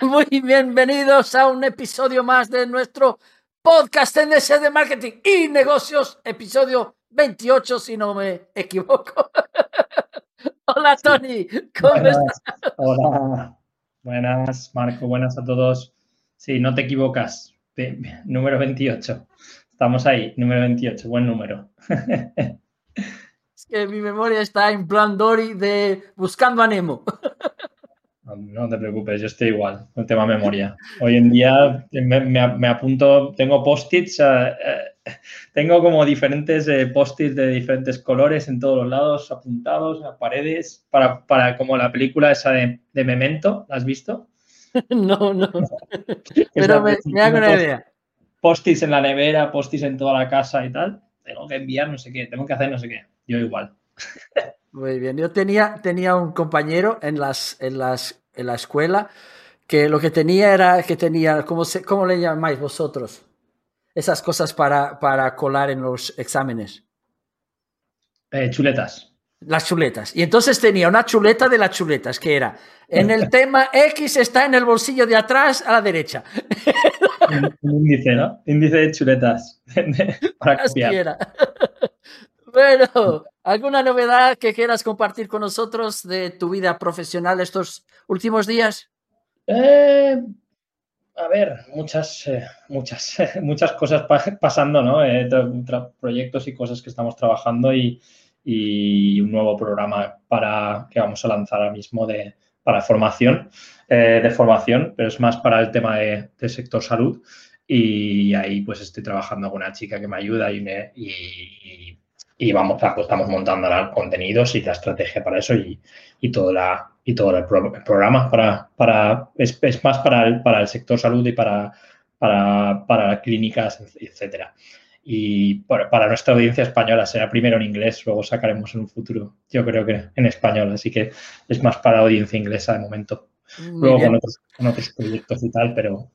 Muy bienvenidos a un episodio más de nuestro podcast NS de Marketing y Negocios, episodio 28, si no me equivoco. Hola, Tony, ¿cómo buenas, estás? Hola, buenas, Marco, buenas a todos. Sí, no te equivocas, número 28. Estamos ahí, número 28, buen número. Es que mi memoria está en plan Dory de Buscando a Nemo. No te preocupes, yo estoy igual, no tema memoria. Hoy en día me, me, me apunto, tengo post-its, eh, eh, tengo como diferentes eh, post-its de diferentes colores en todos los lados, apuntados a paredes, para, para como la película esa de, de Memento, ¿la has visto? No, no. Pero me, me hago una idea. Post-its en la nevera, post-its en toda la casa y tal. Tengo que enviar no sé qué, tengo que hacer no sé qué. Yo igual. Muy bien. Yo tenía, tenía un compañero en, las, en, las, en la escuela que lo que tenía era que tenía, ¿cómo, se, cómo le llamáis vosotros? Esas cosas para, para colar en los exámenes. Eh, chuletas. Las chuletas. Y entonces tenía una chuleta de las chuletas, que era, en el tema X está en el bolsillo de atrás a la derecha. Un índice, ¿no? Índice de chuletas. para copiar. Bueno, ¿alguna novedad que quieras compartir con nosotros de tu vida profesional estos últimos días? Eh, a ver, muchas, eh, muchas, muchas cosas pa pasando, ¿no? Eh, proyectos y cosas que estamos trabajando y, un nuevo programa para que vamos a lanzar ahora mismo de, para formación, de formación, pero es más para el tema de, sector salud. Y ahí pues estoy trabajando con una chica que me ayuda y, me, y vamos, pues, estamos montando los contenidos y la estrategia para eso y, y todo, la, y todo el, pro, el programa para, para es, es, más para el, para el sector salud y para, para, para clínicas, etcétera. Y para, para, nuestra audiencia española será primero en inglés, luego sacaremos en un futuro, yo creo que en español, así que es más para audiencia inglesa de momento. Muy luego con otros, con otros proyectos y tal, pero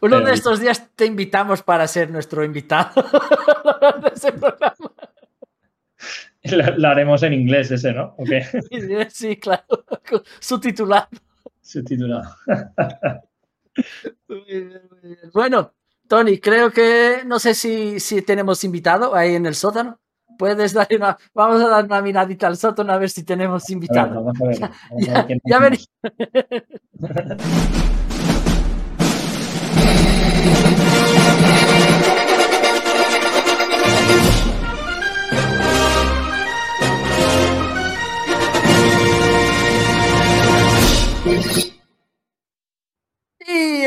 Uno de estos días te invitamos para ser nuestro invitado de ese programa. Lo, haremos en inglés ese, ¿no? Okay. Sí, claro. Subtitulado. Subtitulado. Bueno, Tony, creo que no sé si, si tenemos invitado ahí en el sótano. Puedes dar una. Vamos a dar una miradita al sótano a ver si tenemos invitado. A ver, vamos a ver, vamos ya, a ver ya vení.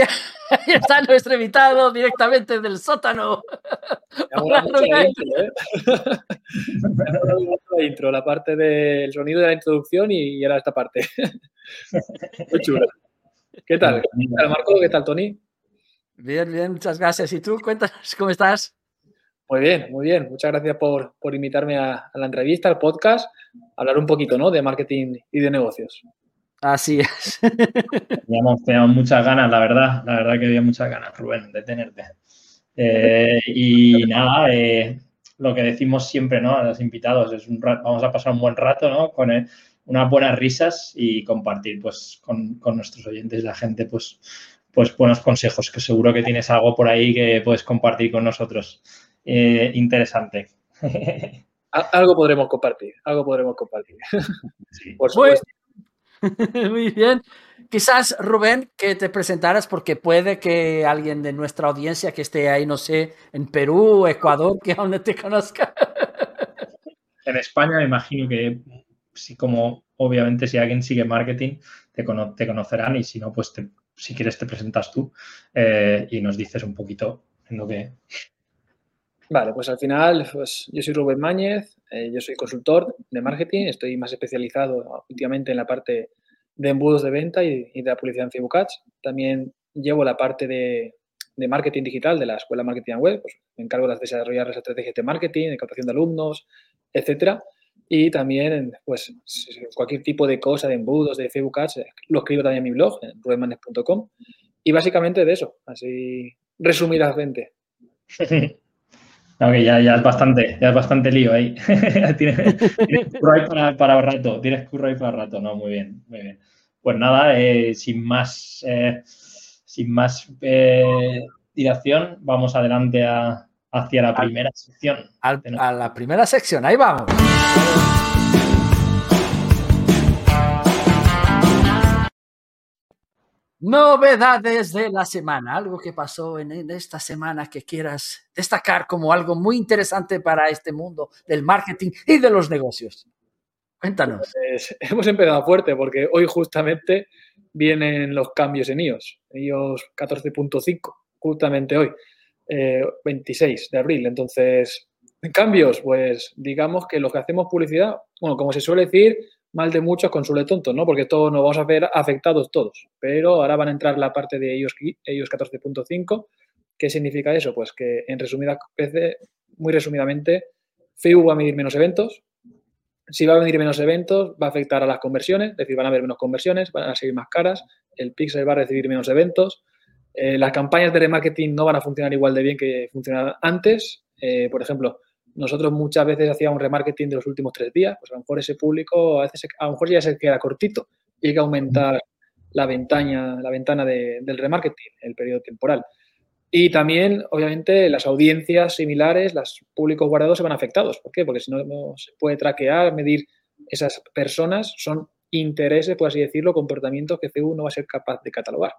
ahí está nuestro invitado directamente del sótano. Hola, mucho la, intro, ¿eh? la intro, la parte del sonido de la introducción y ahora esta parte. Muy chula. ¿Qué tal? ¿Qué tal, Marco? ¿Qué tal, Tony? Bien, bien, muchas gracias. ¿Y tú? Cuéntanos, ¿cómo estás? Muy bien, muy bien. Muchas gracias por, por invitarme a, a, la entrevista, al podcast, a hablar un poquito ¿no? de marketing y de negocios. Así es. Teníamos, teníamos, muchas ganas, la verdad. La verdad que había muchas ganas, Rubén, de tenerte. Eh, y nada, eh, lo que decimos siempre ¿no? a los invitados es un rato, vamos a pasar un buen rato ¿no? con eh, unas buenas risas y compartir pues, con, con, nuestros oyentes, la gente, pues, pues buenos consejos, que seguro que tienes algo por ahí que puedes compartir con nosotros. Eh, interesante. algo podremos compartir, algo podremos compartir. Sí. Por supuesto. Muy bien. Quizás, Rubén, que te presentaras porque puede que alguien de nuestra audiencia que esté ahí, no sé, en Perú, Ecuador, que aún no te conozca. En España me imagino que sí, como obviamente si alguien sigue marketing, te, cono te conocerán y si no, pues te, si quieres te presentas tú eh, y nos dices un poquito en lo que... Vale, pues al final, pues yo soy Rubén Máñez, eh, yo soy consultor de marketing, estoy más especializado últimamente en la parte de embudos de venta y, y de la publicidad en Facebook Ads. También llevo la parte de, de, marketing digital de la Escuela Marketing Web, pues me encargo de desarrollar las estrategias de marketing, de captación de alumnos, etcétera. Y también, pues, cualquier tipo de cosa, de embudos, de Facebook Ads, lo escribo también en mi blog, en rubenmanes.com. Y básicamente de eso, así resumidamente. Ok, ya, ya, es bastante, ya es bastante lío ahí. tienes, tienes, curro ahí para, para rato, tienes curro ahí para rato, no, muy bien, muy bien. pues nada, eh, sin más, eh, sin más dilación, vamos adelante hacia la primera sección. a la primera sección, ahí vamos. Novedades de la semana, algo que pasó en, esta semana que quieras destacar como algo muy interesante para este mundo del marketing y de los negocios. Cuéntanos. Pues, hemos empezado fuerte porque hoy justamente vienen los cambios en iOS, iOS 14.5, justamente hoy, 26 eh, de abril. Entonces, cambios, pues digamos que los que hacemos publicidad, bueno, como se suele decir, mal de muchos, consuele tontos, ¿no? Porque todos nos vamos a ver afectados todos. Pero ahora van a entrar la parte de ellos, ellos 14.5. ¿Qué significa eso? Pues que en resumida, muy resumidamente, Facebook va a medir menos eventos. Si va a medir menos eventos, va a afectar a las conversiones, es decir, van a haber menos conversiones, van a seguir más caras, el pixel va a recibir menos eventos, eh, las campañas de remarketing no van a funcionar igual de bien que funcionaban antes. Eh, por ejemplo, nosotros muchas veces hacíamos remarketing de los últimos tres días, pues a lo mejor ese público a veces a lo mejor ya se queda cortito y hay que aumentar la ventana, la ventana del remarketing, el periodo temporal. Y también, obviamente, las audiencias similares, los públicos guardados se van afectados. ¿Por qué? Porque si no, no se puede traquear, medir esas personas, son intereses, por así decirlo, comportamientos que CU no va a ser capaz de catalogar.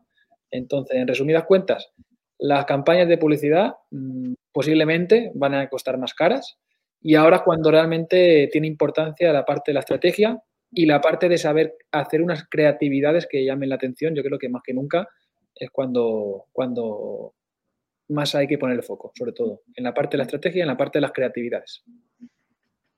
Entonces, en resumidas cuentas, las campañas de publicidad mm, posiblemente van a costar más caras y ahora cuando realmente tiene importancia la parte de la estrategia y la parte de saber hacer unas creatividades que llamen la atención, yo creo que más que nunca es cuando, cuando más hay que poner el foco, sobre todo, en la parte de la estrategia y en la parte de las creatividades.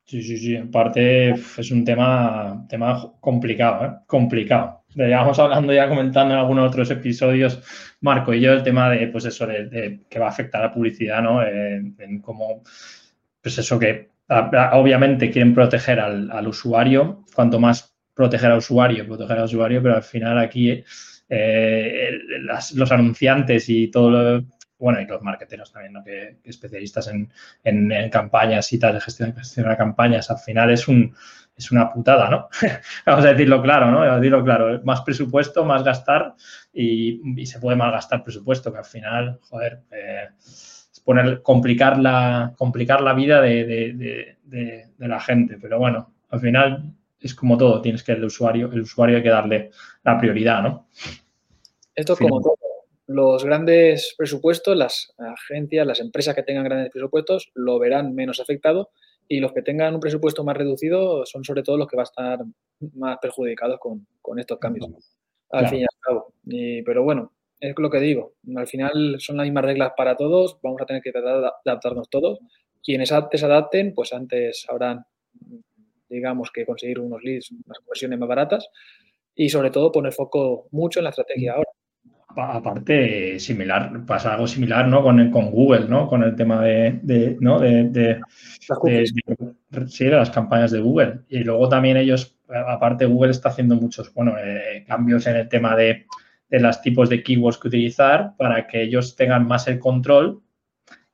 Sí, sí, sí. Aparte es un tema, tema complicado, ¿eh? Complicado. Llevamos hablando ya comentando en algunos otros episodios, Marco y yo, el tema de, pues eso, de, que va a afectar a la publicidad, ¿no? En, cómo, pues eso que obviamente quieren proteger al, usuario, cuanto más proteger al usuario, proteger al usuario, pero al final aquí eh, los anunciantes y todo lo, bueno, y los marketeros también, ¿no? que, especialistas en, en, campañas y tal, de gestión de campañas, al final es un es una putada, ¿no? Vamos a decirlo claro, ¿no? Vamos a decirlo claro, más presupuesto, más gastar y, se puede malgastar presupuesto, que al final, joder, eh, es poner, complicar la, complicar la vida de, la gente, pero bueno, al final es como todo, tienes que el usuario, el usuario hay que darle la prioridad, ¿no? Esto es como todo los grandes presupuestos, las agencias, las empresas que tengan grandes presupuestos lo verán menos afectado y los que tengan un presupuesto más reducido son sobre todo los que van a estar más perjudicados con, estos cambios, al fin y al cabo. pero bueno, es lo que digo, al final son las mismas reglas para todos, vamos a tener que tratar de adaptarnos todos. Quienes antes adapten, pues antes habrán, digamos, que conseguir unos leads, unas conversiones más baratas y sobre todo poner foco mucho en la estrategia ahora aparte, similar, pasa algo similar, ¿no? Con, con Google, ¿no? Con el tema de, ¿no? De, las campañas de Google. Y luego también ellos, aparte Google está haciendo muchos, bueno, eh, cambios en el tema de, los tipos de keywords que utilizar para que ellos tengan más el control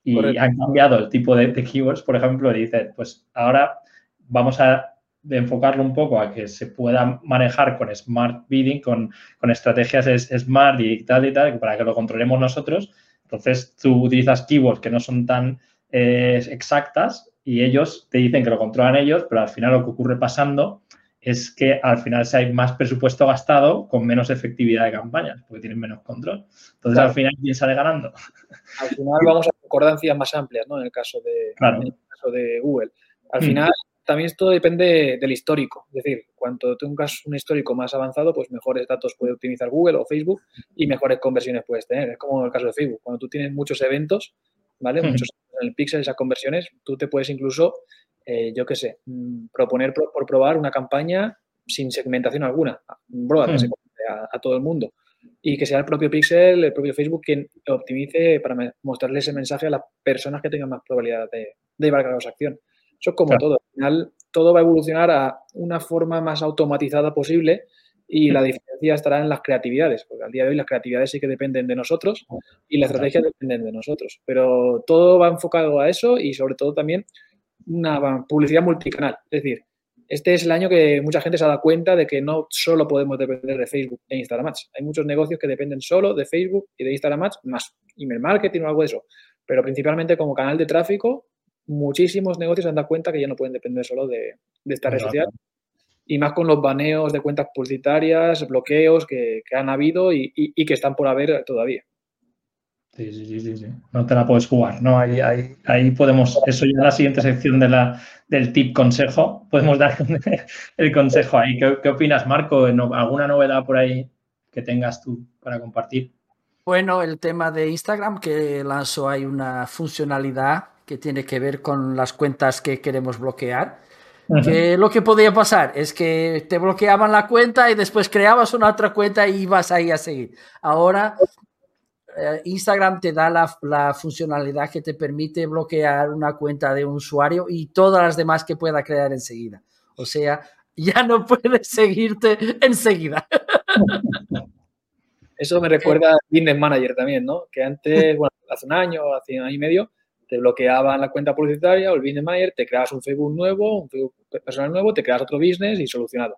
y han cambiado el tipo de, de keywords, por ejemplo, dicen, pues ahora vamos a de enfocarlo un poco a que se pueda manejar con smart bidding, con, estrategias smart y tal y tal, para que lo controlemos nosotros. Entonces tú utilizas keywords que no son tan eh, exactas y ellos te dicen que lo controlan ellos, pero al final lo que ocurre pasando es que al final si hay más presupuesto gastado con menos efectividad de campañas, porque tienen menos control. Entonces al final, ¿quién sale ganando? Al final vamos a concordancias más amplias, ¿no? En el caso de, en el caso de Google. Al final, también esto depende del histórico. Es decir, cuanto tengas un histórico más avanzado, pues mejores datos puede optimizar Google o Facebook y mejores conversiones puedes tener. Es como el caso de Facebook. Cuando tú tienes muchos eventos, ¿vale? Muchos en el pixel, esas conversiones, tú te puedes incluso, eh, yo qué sé, mm, proponer por, probar una campaña sin segmentación alguna, a, todo el mundo. Y que sea el propio Pixel, el propio Facebook quien optimice para mostrarle ese mensaje a las personas que tengan más probabilidad de, de llevar a cabo esa acción. Eso es como todo. Al final, todo va a evolucionar a una forma más automatizada posible y la diferencia estará en las creatividades, porque al día de hoy las creatividades sí que dependen de nosotros y las estrategias dependen de nosotros. Pero todo va enfocado a eso y sobre todo también una publicidad multicanal. Es decir, este es el año que mucha gente se ha dado cuenta de que no solo podemos depender de Facebook e Instagram Ads. Hay muchos negocios que dependen solo de Facebook y de Instagram Ads, más email marketing o algo de eso. Pero principalmente como canal de tráfico, muchísimos negocios se han dado cuenta que ya no pueden depender solo de, esta red social. Y más con los baneos de cuentas publicitarias, bloqueos que, han habido y que están por haber todavía. Sí, sí, sí, sí, No te la puedes jugar, ¿no? Ahí, ahí, ahí podemos, eso ya en la siguiente sección de la, del tip consejo, podemos dar el consejo ahí. ¿Qué, opinas, Marco? ¿Alguna novedad por ahí que tengas tú para compartir? Bueno, el tema de Instagram que lanzó hay una funcionalidad que tiene que ver con las cuentas que queremos bloquear. Que lo que podía pasar es que te bloqueaban la cuenta y después creabas una otra cuenta y ibas ahí a seguir. Ahora eh, Instagram te da la, funcionalidad que te permite bloquear una cuenta de un usuario y todas las demás que pueda crear enseguida. O sea, ya no puedes seguirte enseguida. Eso me recuerda a Business Manager también, ¿no? Que antes, bueno, hace un año, hace un año y medio, te bloqueaban la cuenta publicitaria o el Business Manager, te creas un Facebook nuevo, un Facebook personal nuevo, te creas otro business y solucionado.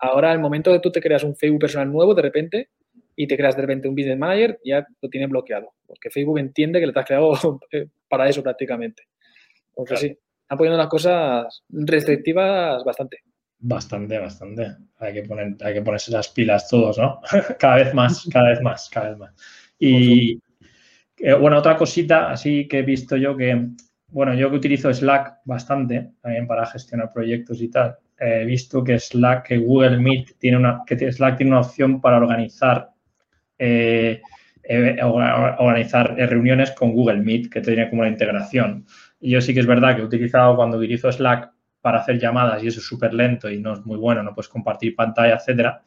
Ahora, el momento que tú te creas un Facebook personal nuevo, de repente, y te creas de repente un business manager, ya lo tiene bloqueado, porque Facebook entiende que le has creado eh, para eso prácticamente. Porque sí, están poniendo las cosas restrictivas bastante. Bastante, bastante. Hay que, poner, hay que ponerse las pilas todos, ¿no? cada vez más, cada vez más, cada vez más. Y eh, bueno, otra cosita así que he visto yo que, bueno, yo que utilizo Slack bastante también para gestionar proyectos y tal, he visto que Slack, que Google Meet tiene una, que Slack tiene una opción para organizar eh, eh, organizar reuniones con Google Meet, que tiene como una integración. Y yo sí que es verdad que he utilizado cuando utilizo Slack para hacer llamadas y eso es súper lento y no es muy bueno, no puedes compartir pantalla, etcétera.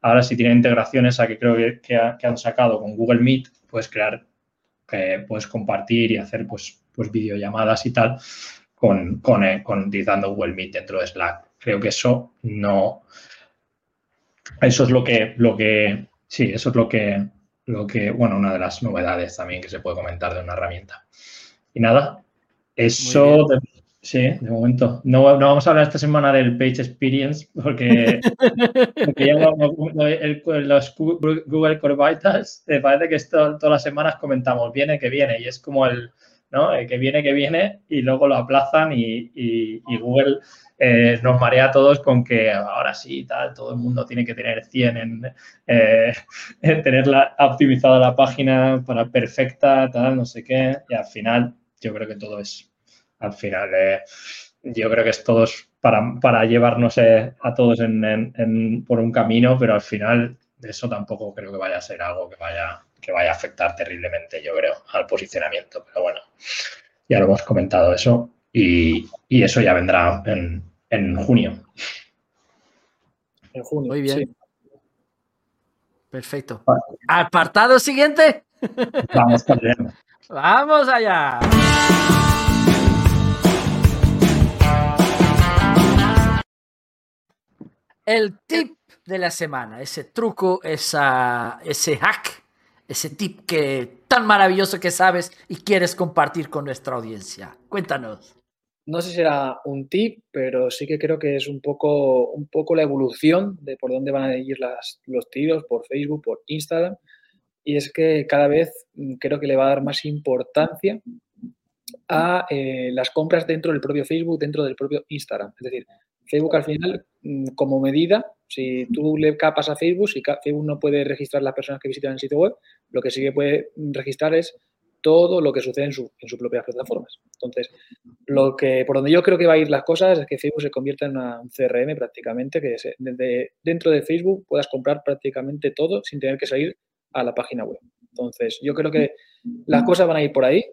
Ahora sí tiene integraciones a que creo que, han sacado con Google Meet, puedes crear, que puedes compartir y hacer pues, pues videollamadas y tal con, con, eh, con utilizando Google Meet dentro de Slack. Creo que eso no, eso es lo que, lo que Sí, eso es lo que, lo que, bueno, una de las novedades también que se puede comentar de una herramienta. Y nada, eso, sí, de momento. No, vamos a hablar esta semana del Page Experience porque, ya los Google Core Vitals, me parece que esto, todas las semanas comentamos, viene que viene, y es como el, ¿no? El que viene que viene y luego lo aplazan y, y Google eh, nos marea a todos con que ahora sí, tal, todo el mundo tiene que tener 100 en, eh, en tenerla optimizada la página para perfecta, tal, no sé qué. Y al final, yo creo que todo es, al final, eh, yo creo que es todos para, para llevarnos a todos en, por un camino, pero al final eso tampoco creo que vaya a ser algo que vaya, que vaya a afectar terriblemente, yo creo, al posicionamiento. Pero bueno, ya lo hemos comentado eso y, y eso ya vendrá en, en junio. En junio. Muy bien. Perfecto. Apartado siguiente. Vamos Vamos allá. El tip de la semana, ese truco, esa, ese hack, ese tip que tan maravilloso que sabes y quieres compartir con nuestra audiencia. Cuéntanos no sé si será un tip, pero sí que creo que es un poco, un poco la evolución de por dónde van a ir las, los tiros, por Facebook, por Instagram. Y es que cada vez mm, creo que le va a dar más importancia a eh, las compras dentro del propio Facebook, dentro del propio Instagram. Es decir, Facebook al final, mm, como medida, si tú le capas a Facebook, si Facebook no puede registrar las personas que visitan el sitio web, lo que sí que puede registrar es todo lo que sucede en, su, en sus propias plataformas. Entonces, lo que, por donde yo creo que va a ir las cosas es que Facebook se convierta en un CRM prácticamente, que desde dentro de Facebook puedas comprar prácticamente todo sin tener que salir a la página web. Entonces, yo creo que las cosas van a ir por ahí.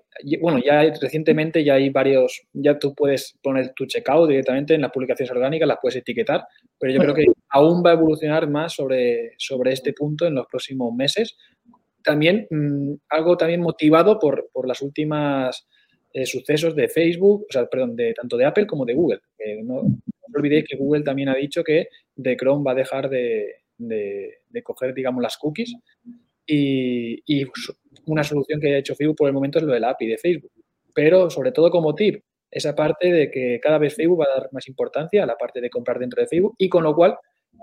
Bueno, ya recientemente ya hay varios, ya tú puedes poner tu checkout directamente en las publicaciones orgánicas, las puedes etiquetar, pero yo creo que aún va a evolucionar más sobre, sobre este punto en los próximos meses, también mm, algo también motivado por, por las últimas eh, sucesos de Facebook, o sea, perdón, de tanto de Apple como de Google. no, olvidéis que Google también ha dicho que de Chrome va a dejar de, de, coger, digamos, las cookies y, una solución que ha hecho Facebook por el momento es lo de la API de Facebook. Pero sobre todo como tip, esa parte de que cada vez Facebook va a dar más importancia a la parte de comprar dentro de Facebook y con lo cual,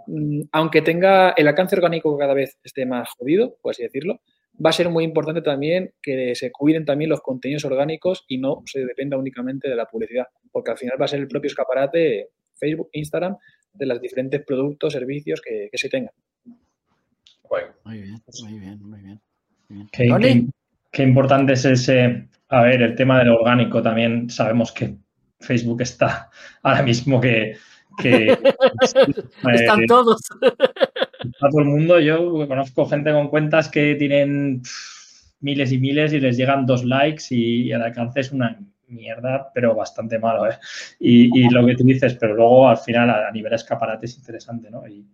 mm, aunque tenga el alcance orgánico cada vez esté más jodido, por así decirlo, va a ser muy importante también que se cuiden también los contenidos orgánicos y no se dependa únicamente de la publicidad, porque al final va a ser el propio escaparate Facebook, Instagram, de los diferentes productos, servicios que, se tengan. Muy bien, muy bien, muy bien. Qué, importante es ese, a ver, el tema del orgánico también sabemos que Facebook está ahora mismo que... Están eh, todos a todo el mundo. Yo conozco gente con cuentas que tienen miles y miles y les llegan dos likes y, el alcance es una mierda, pero bastante malo. ¿eh? Y, lo que tú dices, pero luego al final a, nivel escaparate es interesante, ¿no? Y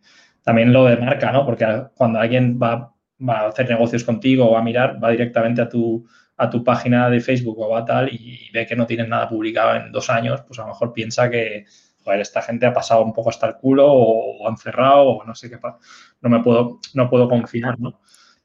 también lo de marca, ¿no? Porque cuando alguien va, a hacer negocios contigo o va a mirar, va directamente a tu, a tu página de Facebook o va tal y ve que no tienes nada publicado en dos años, pues a lo mejor piensa que, joder, esta gente ha pasado un poco hasta el culo o, han cerrado o no sé qué, no me puedo, no puedo confiar, ¿no?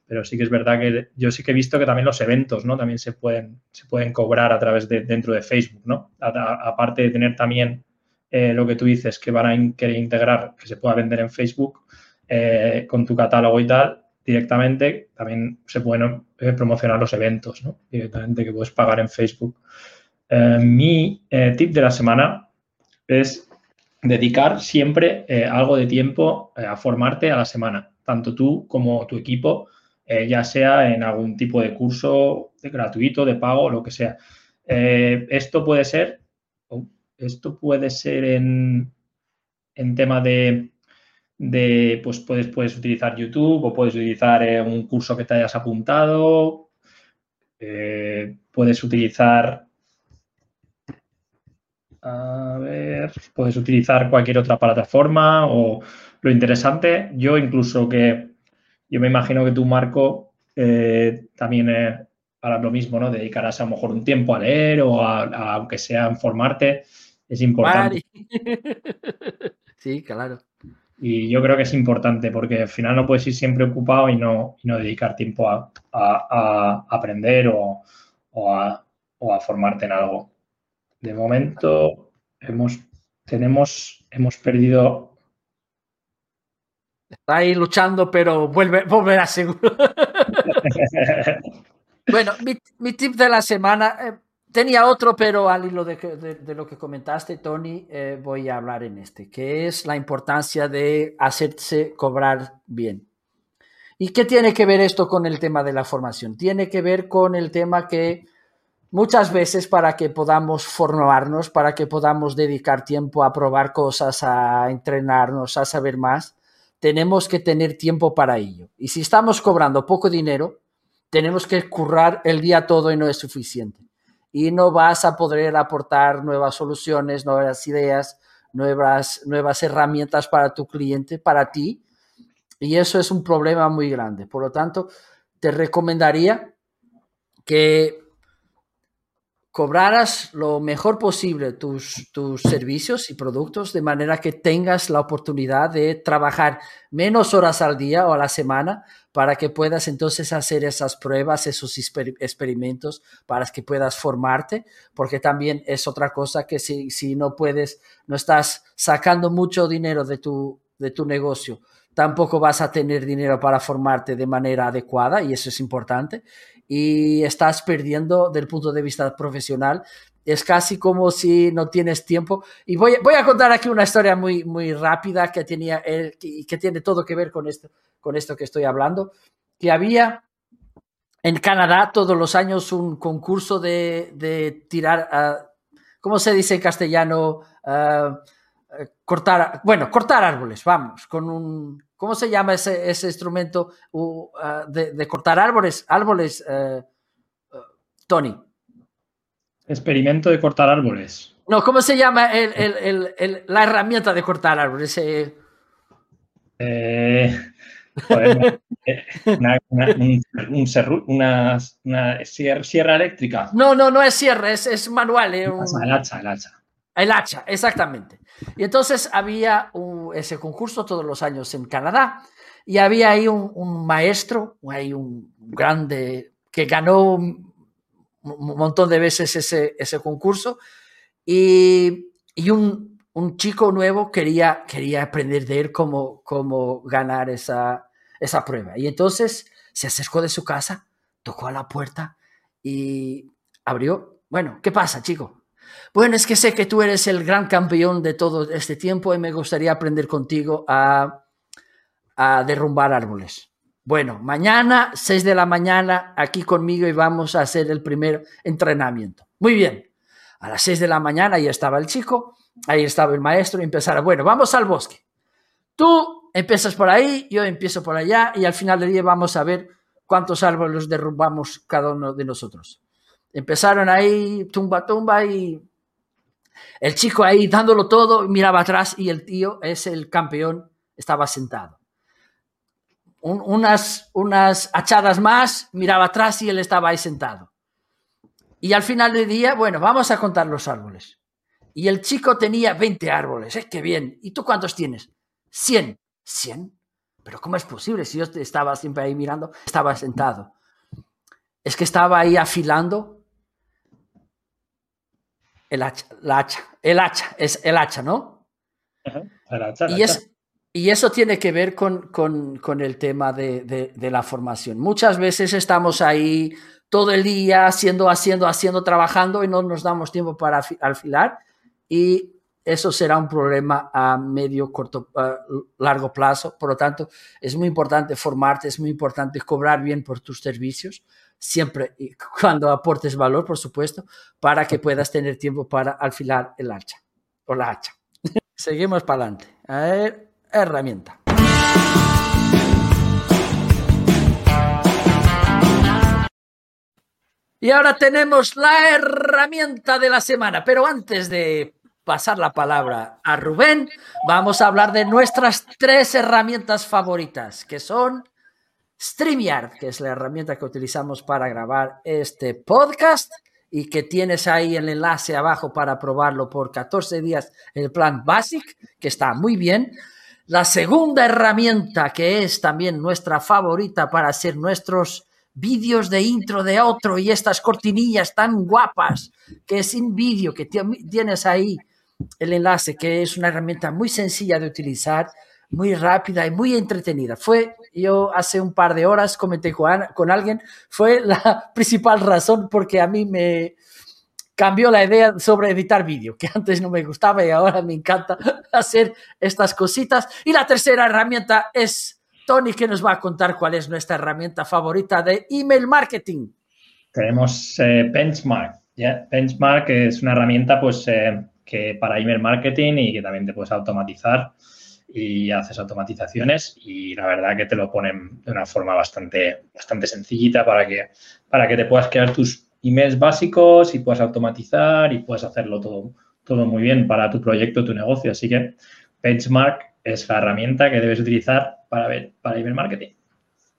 Pero sí que es verdad que yo sí que he visto que también los eventos, ¿no? También se pueden, se pueden cobrar a través de, dentro de Facebook, ¿no? aparte de tener también eh, lo que tú dices, que van a querer integrar, que se pueda vender en Facebook eh, con tu catálogo y tal, directamente también se pueden eh, promocionar los eventos, ¿no? Directamente que puedes pagar en Facebook. mi tip de la semana es dedicar siempre eh, algo de tiempo eh, a formarte a la semana, tanto tú como tu equipo, eh, ya sea en algún tipo de curso de gratuito, de pago, lo que sea. esto puede ser, esto puede ser en, en tema de, de, pues puedes, puedes utilizar YouTube o puedes utilizar un curso que te hayas apuntado, puedes utilizar a ver, puedes utilizar cualquier otra plataforma o lo interesante, yo incluso que, yo me imagino que tú, Marco, eh, también harás lo mismo, ¿no? Dedicarás a lo mejor un tiempo a leer o a, aunque sea informarte, es importante. Sí, claro. Y yo creo que es importante porque al final no puedes ir siempre ocupado y no, no dedicar tiempo a, aprender o, a, o a formarte en algo. De momento hemos, tenemos, hemos perdido. Está ahí luchando, pero vuelve, volverá seguro. bueno, mi, tip de la semana. Eh, tenía otro, pero al hilo de, lo que comentaste, Tony, eh, voy a hablar en este, que es la importancia de hacerse cobrar bien. ¿Y qué tiene que ver esto con el tema de la formación? Tiene que ver con el tema que muchas veces para que podamos formarnos, para que podamos dedicar tiempo a probar cosas, a entrenarnos, a saber más, tenemos que tener tiempo para ello. Y si estamos cobrando poco dinero, tenemos que currar el día todo y no es suficiente. Y no vas a poder aportar nuevas soluciones, nuevas ideas, nuevas, nuevas herramientas para tu cliente, para ti. Y eso es un problema muy grande. Por lo tanto, te recomendaría que cobraras lo mejor posible tus, tus servicios y productos de manera que tengas la oportunidad de trabajar menos horas al día o a la semana para que puedas entonces hacer esas pruebas, esos experimentos, para que puedas formarte, porque también es otra cosa que si, si no puedes, no estás sacando mucho dinero de tu, de tu negocio, tampoco vas a tener dinero para formarte de manera adecuada y eso es importante y estás perdiendo del punto de vista profesional. Es casi como si no tienes tiempo. Y voy, voy a contar aquí una historia muy, muy rápida que, tenía, y que tiene todo que ver con esto, con esto que estoy hablando. Que había en Canadá todos los años un concurso de, de tirar, uh, ¿cómo se dice en castellano? Uh, cortar, bueno, cortar árboles, vamos, con un, ¿cómo se llama ese, ese instrumento uh, de, cortar árboles? Árboles, uh, uh, Tony. Experimento de cortar árboles. No, ¿cómo se llama la herramienta de cortar árboles? Eh, eh, una, una, una, sierra eléctrica. No, no, no es sierra, es, es manual. Eh, el hacha, el hacha. El hacha, exactamente. Y entonces había ese concurso todos los años en Canadá y había ahí un, maestro, hay un grande que ganó un, montón de veces ese, ese concurso y, y un, un, chico nuevo quería, quería aprender de él cómo, cómo ganar esa, esa prueba. Y entonces se acercó de su casa, tocó a la puerta y abrió. Bueno, ¿qué pasa, chico? Bueno, es que sé que tú eres el gran campeón de todo este tiempo y me gustaría aprender contigo a, derrumbar árboles. Bueno, mañana, 6 de la mañana, aquí conmigo y vamos a hacer el primer entrenamiento. Muy bien. A las 6 de la mañana ahí estaba el chico, ahí estaba el maestro y empezaron, bueno, vamos al bosque. Tú empiezas por ahí, yo empiezo por allá y al final del día vamos a ver cuántos árboles derrumbamos cada uno de nosotros. Empezaron ahí, tumba, tumba y el chico ahí dándolo todo, miraba atrás y el tío es el campeón, estaba sentado. unas, unas hachadas más, miraba atrás y él estaba ahí sentado. Y al final del día, bueno, vamos a contar los árboles. Y el chico tenía 20 árboles, ¡eh, qué bien! ¿Y tú cuántos tienes? 100. ¿100? Pero ¿cómo es posible? Si yo estaba siempre ahí mirando, estaba sentado. Es que estaba ahí afilando el hacha, la hacha, el hacha, es el hacha, ¿no? el hacha, y, Es, y, eso tiene que ver con, con, con el tema de, de, de, la formación. Muchas veces estamos ahí todo el día haciendo, haciendo, haciendo, trabajando y no nos damos tiempo para afilar y eso será un problema a medio, corto, largo plazo. Por lo tanto, es muy importante formarte, es muy importante cobrar bien por tus servicios, siempre y cuando aportes valor, por supuesto, para que puedas tener tiempo para afilar el hacha o la hacha. Seguimos para adelante. A ver, herramienta. Y ahora tenemos la herramienta de la semana, pero antes de pasar la palabra a Rubén, vamos a hablar de nuestras tres herramientas favoritas, que son StreamYard, que es la herramienta que utilizamos para grabar este podcast y que tienes ahí el enlace abajo para probarlo por 14 días, el plan Basic, que está muy bien. La segunda herramienta, que es también nuestra favorita para hacer nuestros vídeos de intro de otro y estas cortinillas tan guapas, que es sin vídeo, que tienes ahí el enlace, que es una herramienta muy sencilla de utilizar, muy rápida y muy entretenida. Fue, yo hace un par de horas comenté con, con alguien, fue la principal razón porque a mí me cambió la idea sobre editar vídeo, que antes no me gustaba y ahora me encanta hacer estas cositas. Y la tercera herramienta es Tony, que nos va a contar cuál es nuestra herramienta favorita de email marketing. Tenemos eh, Benchmark. ¿ya? Benchmark es una herramienta pues eh, que para email marketing y que también te puedes automatizar y haces automatizaciones y la verdad que te lo ponen de una forma bastante, bastante sencillita para que, para que te puedas crear tus emails básicos y puedas automatizar y puedas hacerlo todo, todo muy bien para tu proyecto, tu negocio. Así que Benchmark es la herramienta que debes utilizar para, ver, para email marketing.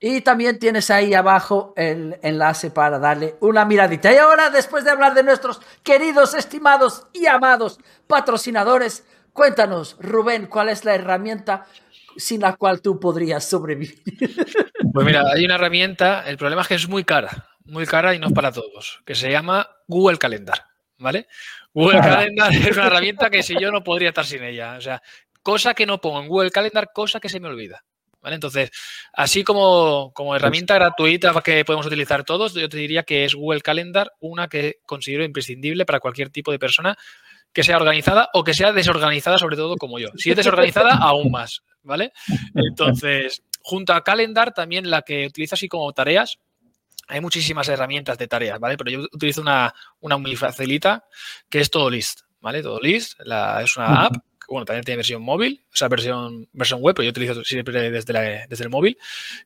Y también tienes ahí abajo el enlace para darle una miradita. Y ahora, después de hablar de nuestros queridos, estimados y amados patrocinadores, cuéntanos, Rubén, ¿cuál es la herramienta sin la cual tú podrías sobrevivir? Pues mira, hay una herramienta, el problema es que es muy cara, muy cara y no es para todos, que se llama Google Calendar, ¿vale? Google Calendar es una herramienta que si yo no podría estar sin ella. O sea, cosa que no pongo en Google Calendar, cosa que se me olvida. Entonces, así como, como herramienta gratuita que podemos utilizar todos, yo te diría que es Google Calendar una que considero imprescindible para cualquier tipo de persona que sea organizada o que sea desorganizada, sobre todo como yo. Si es desorganizada, aún más, ¿vale? Entonces, junto a Calendar, también la que utilizo así como tareas, hay muchísimas herramientas de tareas, ¿vale? Pero yo utilizo una, una muy facilita, que es Todo List, ¿vale? Todo List la, es una app bueno, también tiene versión móvil, o sea, versión, versión web, pero yo utilizo siempre desde, desde el móvil,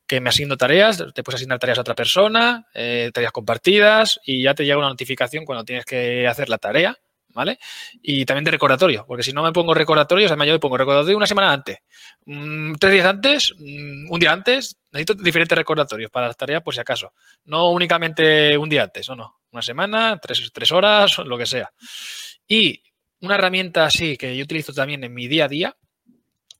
que me asigno tareas, te puedes asignar tareas a otra persona, eh, tareas compartidas y ya te llega una notificación cuando tienes que hacer la tarea, ¿vale? Y también de recordatorio, porque si no me pongo recordatorio, o sea, yo me pongo recordatorio una semana antes, mm, tres días antes, mm, un día antes, necesito diferentes recordatorios para las tareas por si acaso, no únicamente un día antes, no, no, una semana, tres, tres horas, lo que sea. Y una herramienta así que yo utilizo también en mi día a día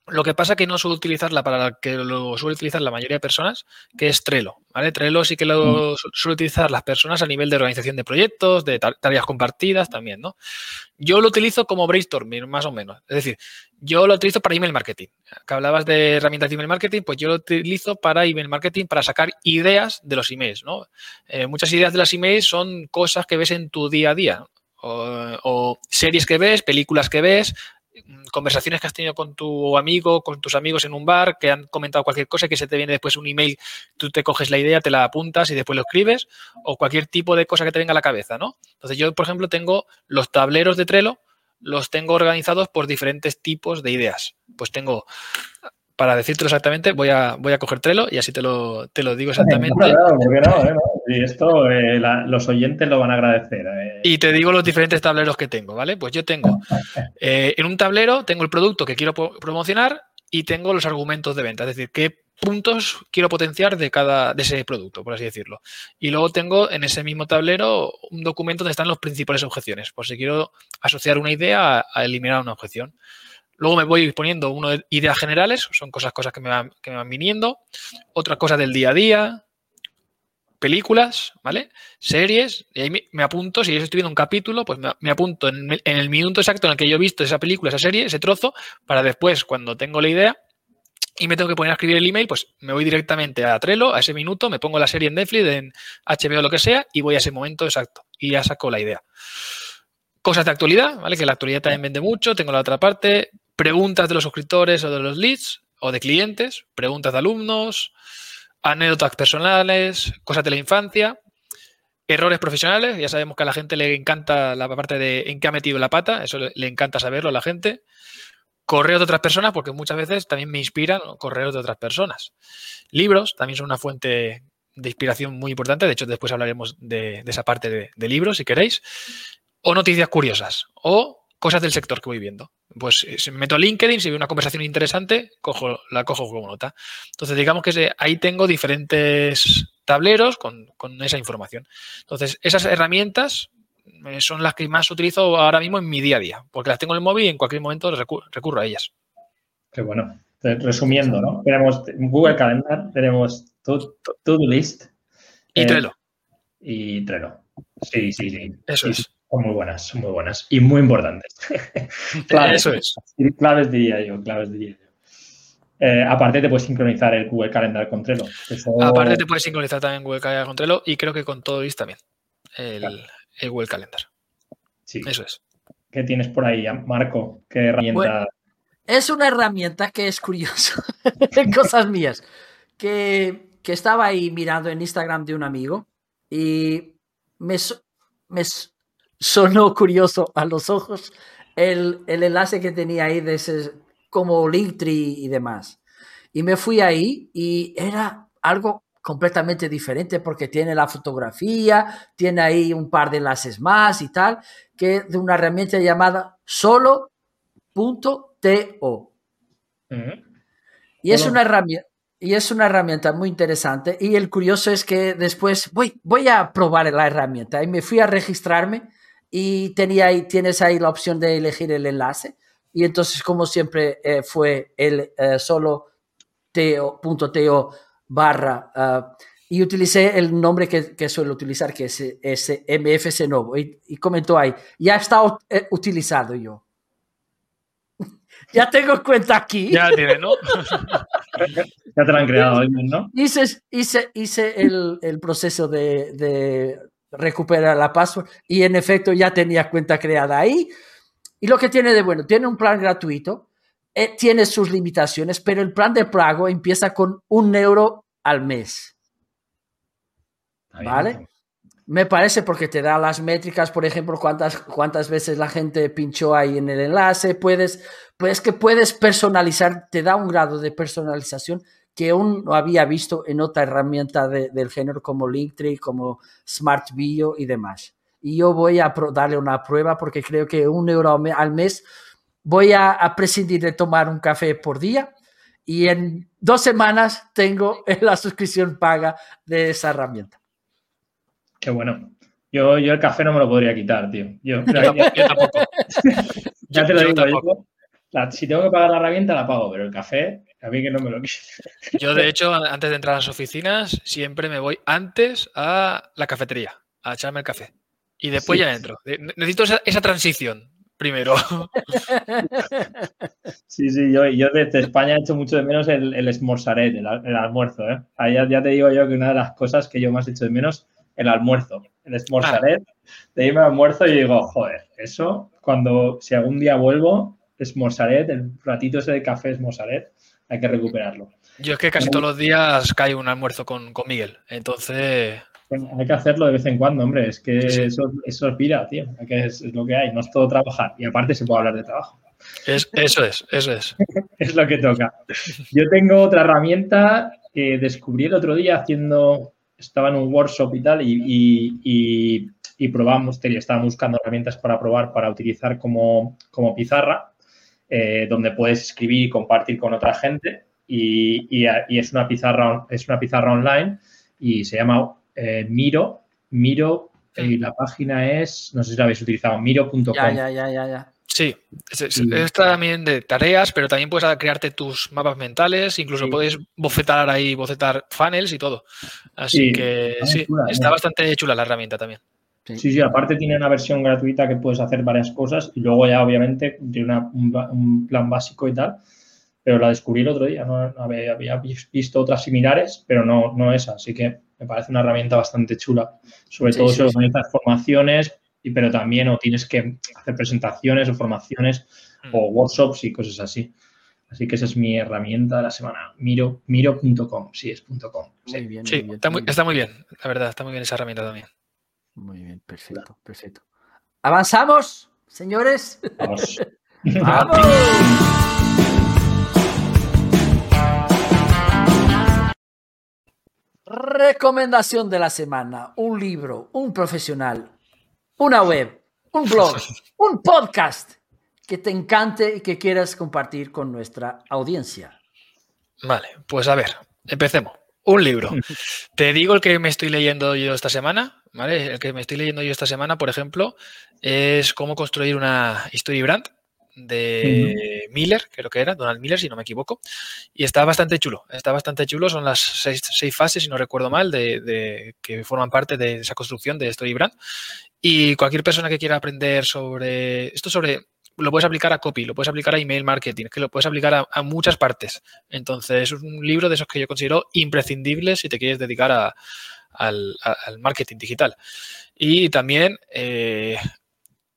Lo que pasa es que no suelo utilizarla para la que lo suele utilizar la mayoría de personas, que es Trello. ¿vale? Trello sí que lo suele utilizar las personas a nivel de organización de proyectos, de tareas compartidas también, ¿no? Yo lo utilizo como brainstorming, más o menos. Es decir, yo lo utilizo para email marketing. Que hablabas de herramientas de email marketing, pues yo lo utilizo para email marketing para sacar ideas de los emails, ¿no? Eh, muchas ideas de las emails son cosas que ves en tu día a día. O, series que ves, películas que ves, conversaciones que has tenido con tu amigo, con tus amigos en un bar, que han comentado cualquier cosa, que se te viene después un email, tú te coges la idea, te la apuntas y después lo escribes, o cualquier tipo de cosa que te venga a la cabeza, ¿no? Entonces yo, por ejemplo, tengo los tableros de Trello, los tengo organizados por diferentes tipos de ideas. Pues tengo para decírtelo exactamente, voy a, voy a coger Trello y así te lo, te lo digo exactamente. Y esto eh, los oyentes lo van a agradecer. Eh. Y te digo los diferentes tableros que tengo, ¿vale? Pues yo tengo, eh, en un tablero tengo el producto que quiero promocionar y tengo los argumentos de venta, es decir, qué puntos quiero potenciar de cada de ese producto, por así decirlo. Y luego tengo en ese mismo tablero un documento donde están las principales objeciones, por si quiero asociar una idea a, eliminar una objeción. Luego me voy poniendo uno de ideas generales, son cosas, cosas que me van, que me van viniendo, otras cosas del día a día, películas, ¿vale? Series, y ahí me, apunto, si yo estoy viendo un capítulo, pues me, apunto en, el minuto exacto en el que yo he visto esa película, esa serie, ese trozo, para después, cuando tengo la idea y me tengo que poner a escribir el email, pues me voy directamente a Trello, a ese minuto, me pongo la serie en Netflix, en HBO, lo que sea, y voy a ese momento exacto y ya saco la idea. Cosas de actualidad, ¿vale? Que la actualidad también vende mucho, tengo la otra parte, preguntas de los suscriptores o de los leads o de clientes, preguntas de alumnos, anécdotas personales, cosas de la infancia, errores profesionales. Ya sabemos que a la gente le encanta la parte de en qué ha metido la pata, eso le, encanta saberlo a la gente. Correos de otras personas, porque muchas veces también me inspiran correos de otras personas. Libros también son una fuente de inspiración muy importante. De hecho, después hablaremos de, esa parte de, libros, si queréis. O noticias curiosas. O cosas del sector que voy viendo. Pues eh, si me meto a LinkedIn, si veo una conversación interesante, cojo, la cojo como nota. Entonces, digamos que ahí tengo diferentes tableros con, esa información. Entonces, esas herramientas eh, son las que más utilizo ahora mismo en mi día a día, porque las tengo en el móvil y en cualquier momento recurro, a ellas. Qué bueno. Resumiendo, ¿no? Tenemos Google Calendar, tenemos To-Do List. Y Trello. Eh, y Trello. Sí, sí, sí. Eso es. Son muy buenas, son muy buenas y muy importantes. claves, Eso es. Claves diría yo, claves diría yo. Eh, aparte te puedes sincronizar el Google Calendar con Trello. Aparte te puedes sincronizar también Google Calendar con Trello y creo que con todo Todoist también, el, Google Calendar. Sí. Eso es. ¿Qué tienes por ahí, Marco? ¿Qué herramienta? es una herramienta que es curiosa, cosas mías, que, que, estaba ahí mirando en Instagram de un amigo y me, me, sonó curioso a los ojos el, enlace que tenía ahí de ese, como Linktree y demás. Y me fui ahí y era algo completamente diferente porque tiene la fotografía, tiene ahí un par de enlaces más y tal, que de una herramienta llamada solo.to. Y es una herramienta y es una herramienta muy interesante y el curioso es que después voy voy a probar la herramienta y me fui a registrarme y tenía ahí, tienes ahí la opción de elegir el enlace. Y entonces, como siempre, eh, fue el eh, solo teo.to barra ah, y utilicé el nombre que, que, suelo utilizar, que es, es MFC Novo. Y, y, comentó ahí, ya está eh, utilizado yo. ya tengo cuenta aquí. Ya tiene, ¿no? ya te lo han creado, ¿no? Hice, hice, hice el, el proceso de, de recupera la password y en efecto ya tenía cuenta creada ahí. Y lo que tiene de bueno, tiene un plan gratuito, eh, tiene sus limitaciones, pero el plan de pago empieza con un euro al mes. ¿Vale? Me parece porque te da las métricas, por ejemplo, cuántas, cuántas veces la gente pinchó ahí en el enlace, puedes, pues que puedes personalizar, te da un grado de personalización que aún no había visto en otra herramienta del género como Linktree, como Smart Bio y demás. Y yo voy a darle una prueba porque creo que un euro al mes voy a, prescindir de tomar un café por día y en dos semanas tengo la suscripción paga de esa herramienta. Qué bueno. Yo, yo el café no me lo podría quitar, tío. Yo, tampoco. ya te lo digo. si tengo que pagar la herramienta, la pago, pero el café, a mí que no me lo quiere. Yo, de hecho, antes de entrar a las oficinas, siempre me voy antes a la cafetería, a echarme el café. Y después ya entro. Necesito esa, transición primero. Sí, sí, yo, yo desde España he hecho mucho de menos el, el esmorzaret, el, almuerzo. ¿eh? ya, te digo yo que una de las cosas que yo más he hecho de menos, el almuerzo. El esmorzaret, de irme al almuerzo y digo, joder, eso, cuando, si algún día vuelvo, esmorzaret, el ratito ese de café esmorzaret, hay que recuperarlo. Yo es que casi todos los días cae un almuerzo con, con Miguel, entonces hay que hacerlo de vez en cuando, hombre. Es que eso, eso es vida, tío. Es, lo que hay. No es todo trabajar. Y aparte se puede hablar de trabajo. Es, eso es, eso es. es lo que toca. Yo tengo otra herramienta que descubrí el otro día haciendo. Estaba en un workshop y tal, y, y, y, probamos, estaba buscando herramientas para probar, para utilizar como, como pizarra, eh, donde puedes escribir y compartir con otra gente. Y, es una pizarra, es una pizarra online y se llama eh, Miro, Miro, y la página es, no sé si la habéis utilizado, miro.com. Ya, ya, ya, ya, ya. Sí, es, también de tareas, pero también puedes crearte tus mapas mentales, incluso puedes bofetar ahí, bocetar funnels y todo. Así que sí, está bastante chula la herramienta también. Sí. sí, aparte tiene una versión gratuita que puedes hacer varias cosas y luego ya obviamente tiene un, plan básico y tal, pero la descubrí el otro día, no, había, visto otras similares, pero no, no esa, así que me parece una herramienta bastante chula, sobre todo si organizas formaciones, pero también o tienes que hacer presentaciones o formaciones o mm. workshops y cosas así. Así que esa es mi herramienta de la semana. Miro, miro.com, sí, es .com. Sí, muy bien, está, muy, está, muy, bien, la verdad, está muy bien esa herramienta también. Muy bien, perfecto, perfecto. ¿Avanzamos, señores? Vamos. ¡Vamos! Recomendación de la semana, un libro, un profesional, una web, un blog, un podcast que te encante y que quieras compartir con nuestra audiencia. Vale, pues a ver, empecemos. Un libro. Te digo el que me estoy leyendo yo esta semana, ¿vale? El que me estoy leyendo yo esta semana, por ejemplo, es cómo construir una history brand de Miller, creo que era, Donald Miller, si no me equivoco, y está bastante chulo, está bastante chulo, son las seis, fases, si no recuerdo mal, de, que forman parte de esa construcción de Storybrand, y cualquier persona que quiera aprender sobre esto, sobre lo puedes aplicar a copy, lo puedes aplicar a email marketing, que lo puedes aplicar a, muchas partes. Entonces, es un libro de esos que yo considero imprescindibles si te quieres dedicar al, marketing digital. Y también eh,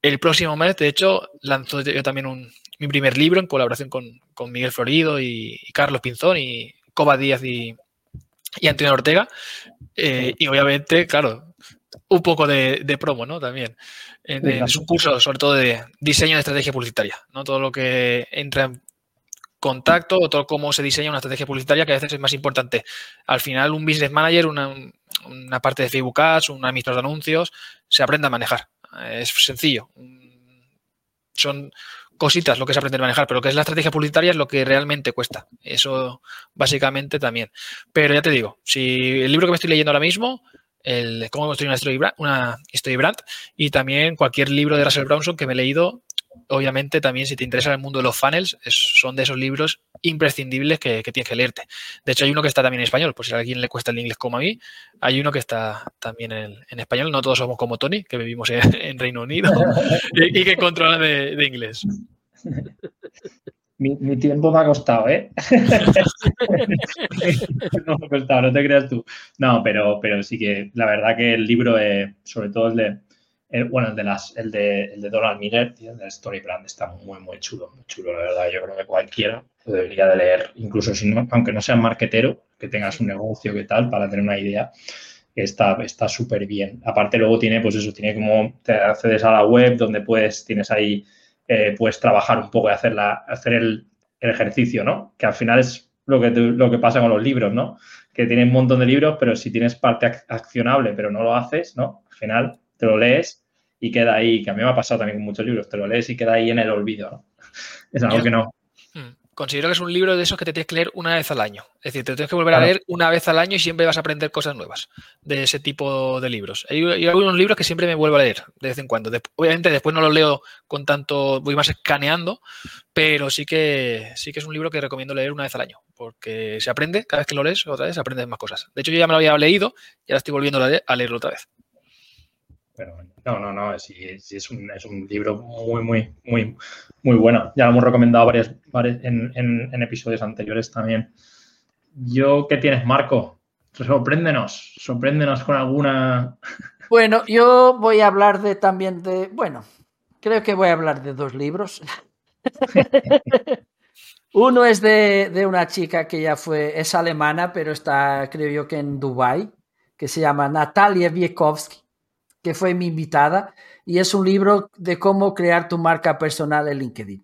el próximo mes, de hecho, lanzo yo también mi primer libro en colaboración con, Miguel Florido y, Carlos Pinzón y Coba Díaz y, Antonio Ortega. Eh, y obviamente, claro, un poco de, promo, ¿no? También. En, su curso, sobre todo de diseño de estrategia publicitaria, ¿no? Todo lo que entra en contacto o todo cómo se diseña una estrategia publicitaria, que a veces es más importante. Al final, un business manager, una, una parte de Facebook Ads, un administrador de anuncios, se aprende a manejar. Es sencillo. Son cositas lo que es aprender a manejar, pero lo que es la estrategia publicitaria es lo que realmente cuesta. Eso básicamente también. Pero ya te digo, si el libro que me estoy leyendo ahora mismo, el cómo construir una story, brand, brand, y también cualquier libro de Russell Brownson que me he leído obviamente también si te interesa el mundo de los funnels, son de esos libros imprescindibles que, tienes que leerte. De hecho, hay uno que está también en español, por si a alguien le cuesta el inglés como a mí, hay uno que está también en, español. No todos somos como Tony, que vivimos en, Reino Unido y, que controla de, inglés. Mi, tiempo me ha costado, ¿eh? no me ha costado, no te creas tú. No, pero, pero sí que la verdad que el libro, sobre todo el de bueno, el de, las, el de, el de Donald Miller, el de Story Brand, está muy, muy chulo, muy chulo, la verdad. Yo creo que cualquiera debería de leer, incluso si no, aunque no sea marketero, que tengas un negocio, que tal, para tener una idea, está súper bien. Aparte luego tiene, pues eso, tiene como, te accedes a la web donde puedes, tienes ahí, eh, puedes trabajar un poco y hacer, la, hacer el, el, ejercicio, ¿no? Que al final es lo que, lo que pasa con los libros, ¿no? Que tienen un montón de libros, pero si tienes parte accionable, pero no lo haces, ¿no? Al final te lo lees y queda ahí, que a mí me ha pasado también con muchos libros, te lo lees y queda ahí en el olvido, ¿no? Es algo que no. Hmm. considero que es un libro de esos que te tienes que leer una vez al año. Es decir, te tienes que volver a leer una vez al año y siempre vas a aprender cosas nuevas de ese tipo de libros. Hay, hay algunos libros que siempre me vuelvo a leer de vez en cuando. obviamente después no los leo con tanto, voy más escaneando, pero sí que sí que es un libro que recomiendo leer una vez al año, porque se aprende, cada vez que lo lees, otra vez aprendes más cosas. De hecho, yo ya me lo había leído y ahora estoy volviendo a leerlo otra vez. Pero no, no, no, sí, es, un, es, un, libro muy, muy, muy, muy bueno. Ya lo hemos recomendado varias, en, en, episodios anteriores también. Yo, ¿qué tienes, Marco? Sorpréndenos, sorpréndenos con alguna. Bueno, yo voy a hablar de también de, bueno, creo que voy a hablar de dos libros. Uno es de, de, una chica que ya fue, es alemana, pero está, creo yo que en Dubai, que se llama Natalia Wiekowski que fue mi invitada, y es un libro de cómo crear tu marca personal en LinkedIn.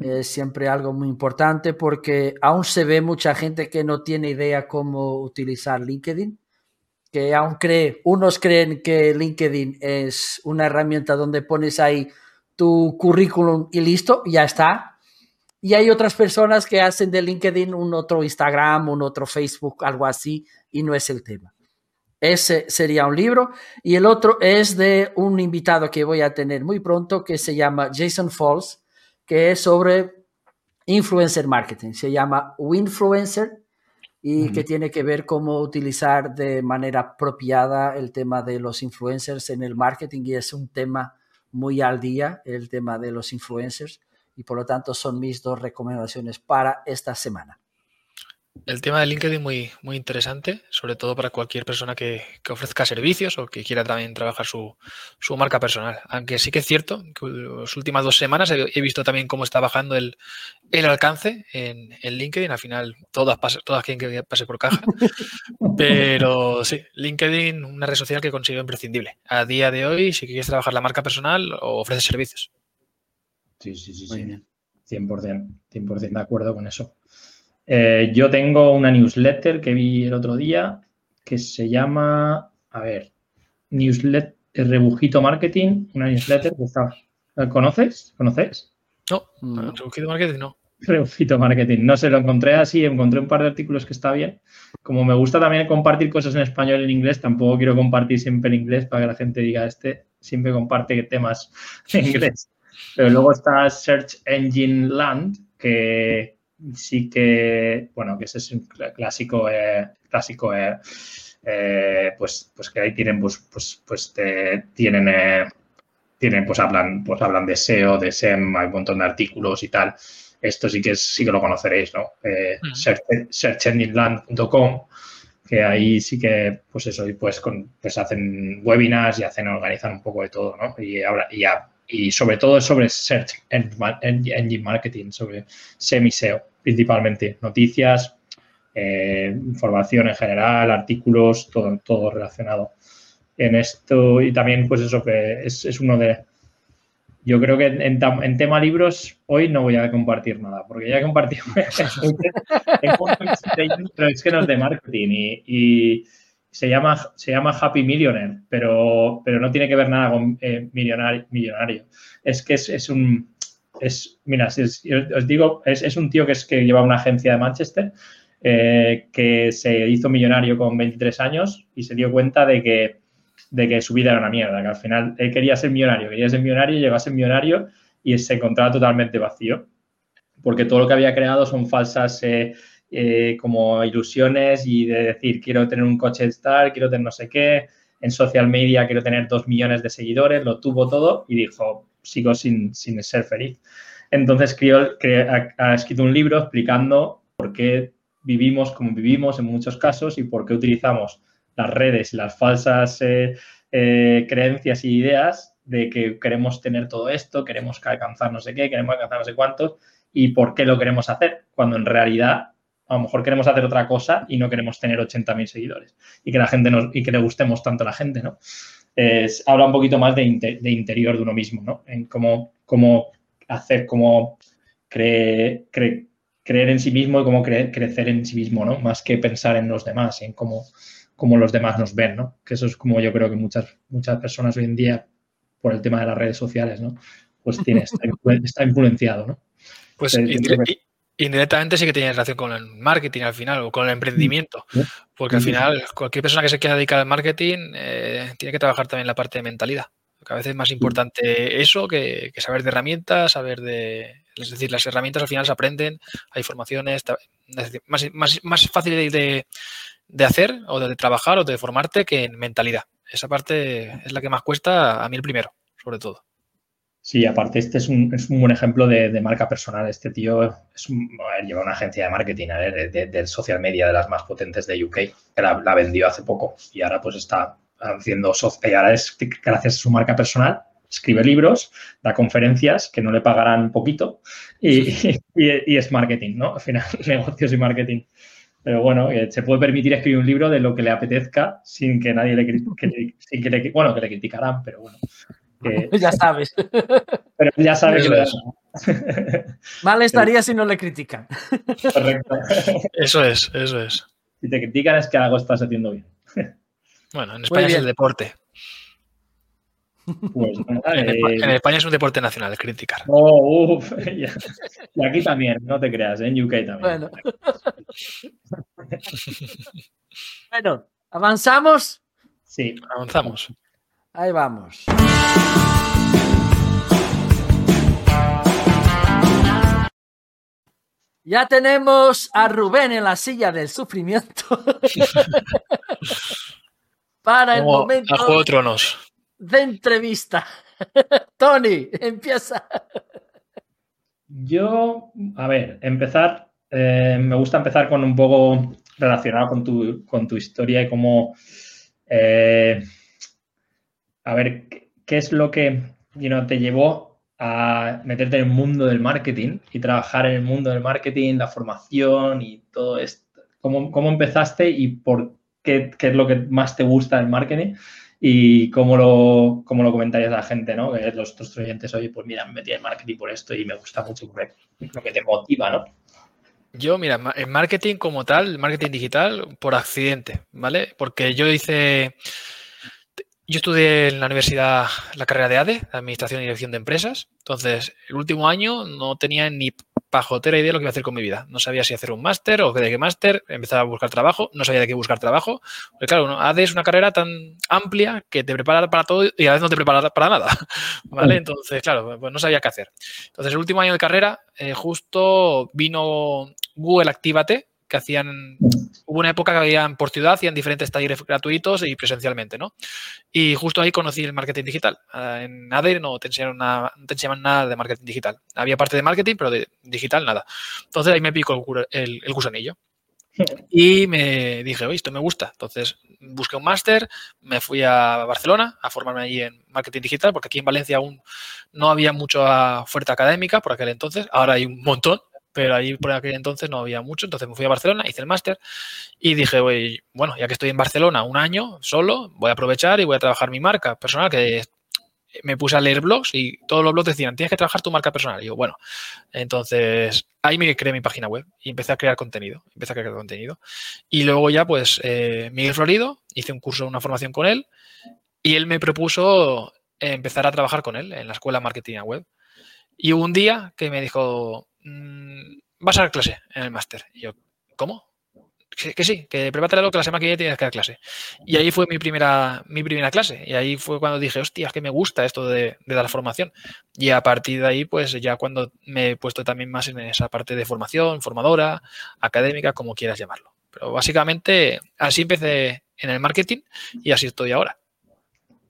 Es siempre algo muy importante porque aún se ve mucha gente que no tiene idea cómo utilizar LinkedIn, que aún cree, unos creen que LinkedIn es una herramienta donde pones ahí tu currículum y listo, ya está. Y hay otras personas que hacen de LinkedIn un otro Instagram, un otro Facebook, algo así, y no es el tema. Ese sería un libro. Y el otro es de un invitado que voy a tener muy pronto que se llama Jason Falls, que es sobre influencer marketing. Se llama Winfluencer y que tiene que ver cómo utilizar de manera apropiada el tema de los influencers en el marketing y es un tema muy al día, el tema de los influencers y por lo tanto son mis dos recomendaciones para esta semana. El tema de LinkedIn muy, muy interesante, sobre todo para cualquier persona que, ofrezca servicios o que quiera también trabajar su, marca personal. Aunque sí que es cierto que las últimas dos semanas he, visto también cómo está bajando el, alcance en, LinkedIn. Al final todas, todas quieren que pase por caja. Pero sí, LinkedIn, una red social que considero imprescindible. A día de hoy, si quieres trabajar la marca personal o ofreces servicios. Sí, sí, sí, sí. 100%, 100% de acuerdo con eso. Eh, yo tengo una newsletter que vi el otro día que se llama, a ver, newsletter Rebujito Marketing, una newsletter que está, ¿conoces? ¿Conoces? No, Rebujito Marketing no. Rebujito Marketing, no sé, lo encontré así, encontré un par de artículos que está bien. Como me gusta también compartir cosas en español y en inglés, tampoco quiero compartir siempre en inglés para que la gente diga, este siempre comparte temas en inglés. Pero luego está Search Engine Land, que, sí que, bueno, que ese es un clásico, eh, clásico eh, eh, pues, pues que ahí tienen, pues, pues, pues tienen, tienen, pues hablan, pues hablan de SEO, de SEM, hay un montón de artículos y tal. Esto sí que sí que lo conoceréis, ¿no? Mm. searchengineland.com que ahí sí que, pues eso, y pues, con, pues hacen webinars y hacen, organizan un poco de todo, ¿no? Y, ahora, y, y sobre todo sobre Search Engine Marketing, sobre semi-SEO principalmente, noticias, eh, información en general, artículos, todo, todo relacionado en esto. Y también, pues eso que es, uno de... Yo creo que en, tema libros hoy no voy a compartir nada, porque ya he compartido pero es que no es de marketing y, se, llama, se llama Happy Millionaire, pero, pero no tiene que ver nada con eh, millonario, millonario. Es que es un, es, mira, os digo, es, un tío que, es, que lleva una agencia de Manchester eh, que se hizo millonario con 23 años y se dio cuenta de que, de que su vida era una mierda, que al final él quería ser millonario, quería ser millonario, llegó a ser millonario y se encontraba totalmente vacío, porque todo lo que había creado son falsas eh, eh, como ilusiones y de decir, quiero tener un coche Star, quiero tener no sé qué, en social media quiero tener dos millones de seguidores, lo tuvo todo y dijo, sigo sin, ser feliz. Entonces ha, escrito un libro explicando por qué vivimos como vivimos en muchos casos y por qué utilizamos las redes y las falsas eh, eh, creencias y ideas de que queremos tener todo esto, queremos alcanzar no sé qué, queremos alcanzar no sé cuántos y por qué lo queremos hacer, cuando en realidad a lo mejor queremos hacer otra cosa y no queremos tener 80.000 seguidores y que la gente nos, y que le gustemos tanto a la gente, ¿no? es, habla un poquito más de, interior de uno mismo, ¿no? En cómo, cómo hacer, cómo creer en sí mismo y cómo crecer en sí mismo, ¿no? Más que pensar en los demás, en cómo, cómo los demás nos ven, ¿no? Que eso es como yo creo que muchas, muchas personas hoy en día, por el tema de las redes sociales, ¿no? Pues tiene, está, influenciado, ¿no? Pues indirectamente sí que tiene relación con el marketing al final o con el emprendimiento. Porque al final cualquier persona que se quiera dedicar al marketing eh, tiene que trabajar también la parte de mentalidad. Porque a veces es más importante eso que, saber de herramientas, saber de... Es decir, las herramientas al final se aprenden, hay formaciones, más, más, más fácil de, de hacer o de trabajar o de formarte que en mentalidad. Esa parte es la que más cuesta a mí el primero, sobre todo. Sí, aparte este es un, es un buen ejemplo de, marca personal. Este tío es lleva una agencia de marketing de, social media de las más potentes de UK, que la, vendió hace poco y ahora pues está haciendo y ahora es gracias a su marca personal escribe libros, da conferencias que no le pagarán poquito y, y, es marketing, ¿no? Al final, negocios y marketing. Pero bueno, eh, se puede permitir escribir un libro de lo que le apetezca sin que nadie le, critique, sin que le, bueno, que le criticarán, pero bueno. ya sabes. Pero ya sabes. Mal estaría si no le critican. Correcto. Eso es, eso es. Si te critican es que algo estás haciendo bien. Bueno, en España es el deporte. Pues, eh, en, España es un deporte nacional, criticar. Oh, uf, y aquí también, no te creas, en UK también. Bueno. bueno, ¿avanzamos? Sí. Avanzamos. Ahí vamos. Ya tenemos a Rubén en la silla del sufrimiento. Para el momento de entrevista. Tony, empieza. Yo, a ver, empezar, eh, me gusta empezar con un poco relacionado con tu, con tu historia y cómo eh, a ver, ¿qué es lo que te llevó a meterte en el mundo del marketing y trabajar en el mundo del marketing, la formación y todo esto? ¿Cómo, empezaste y por qué, es lo que más te gusta del marketing? y cómo lo, cómo lo comentarías a la gente, ¿no? Los otros oyentes, oye, pues mira, me metí en marketing por esto y me gusta mucho lo que te motiva, ¿no? Yo, mira, en marketing como tal, marketing digital, por accidente, ¿vale? Porque yo hice yo estudié en la universidad la carrera de ADE, Administración y Dirección de Empresas. Entonces, el último año no tenía ni pajotera idea de lo que iba a hacer con mi vida. No sabía si hacer un máster o de qué máster. Empezaba a buscar trabajo. No sabía de qué buscar trabajo. Porque, claro, ADE es una carrera tan amplia que te prepara para todo y a veces no te prepara para nada. ¿Vale? Entonces, claro, pues no sabía qué hacer. Entonces, el último año de carrera, eh, justo vino Google Actívate, que hacían, hubo una época que habían por ciudad, hacían diferentes talleres gratuitos y presencialmente, ¿no? Y justo ahí conocí el marketing digital. Ah, en ADE no te enseñaron nada, no te enseñaban nada de marketing digital. Había parte de marketing, pero de digital nada. Entonces ahí me pico el, el, gusanillo. Y me dije, oye, esto me gusta. Entonces busqué un máster, me fui a Barcelona a formarme allí en marketing digital, porque aquí en Valencia aún no había mucha oferta académica por aquel entonces. Ahora hay un montón pero ahí por aquel entonces no había mucho, entonces me fui a Barcelona, hice el máster y dije, bueno, ya que estoy en Barcelona un año solo, voy a aprovechar y voy a trabajar mi marca personal, que me puse a leer blogs y todos los blogs decían, tienes que trabajar tu marca personal. Y yo, bueno, entonces ahí me creé mi página web y empecé a crear contenido, empecé a crear contenido. Y luego ya, pues, eh, Miguel Florido, hice un curso, una formación con él y él me propuso empezar a trabajar con él en la escuela Marketing Web. Y hubo un día que me dijo, Mm, vas a dar clase en el máster. Y yo, ¿cómo? Que, sí, que prepárate que la semana que viene tienes que dar clase. Y ahí fue mi primera, mi primera clase. Y ahí fue cuando dije, hostia, es que me gusta esto de, dar formación. Y a partir de ahí, pues ya cuando me he puesto también más en esa parte de formación, formadora, académica, como quieras llamarlo. Pero básicamente así empecé en el marketing y así estoy ahora.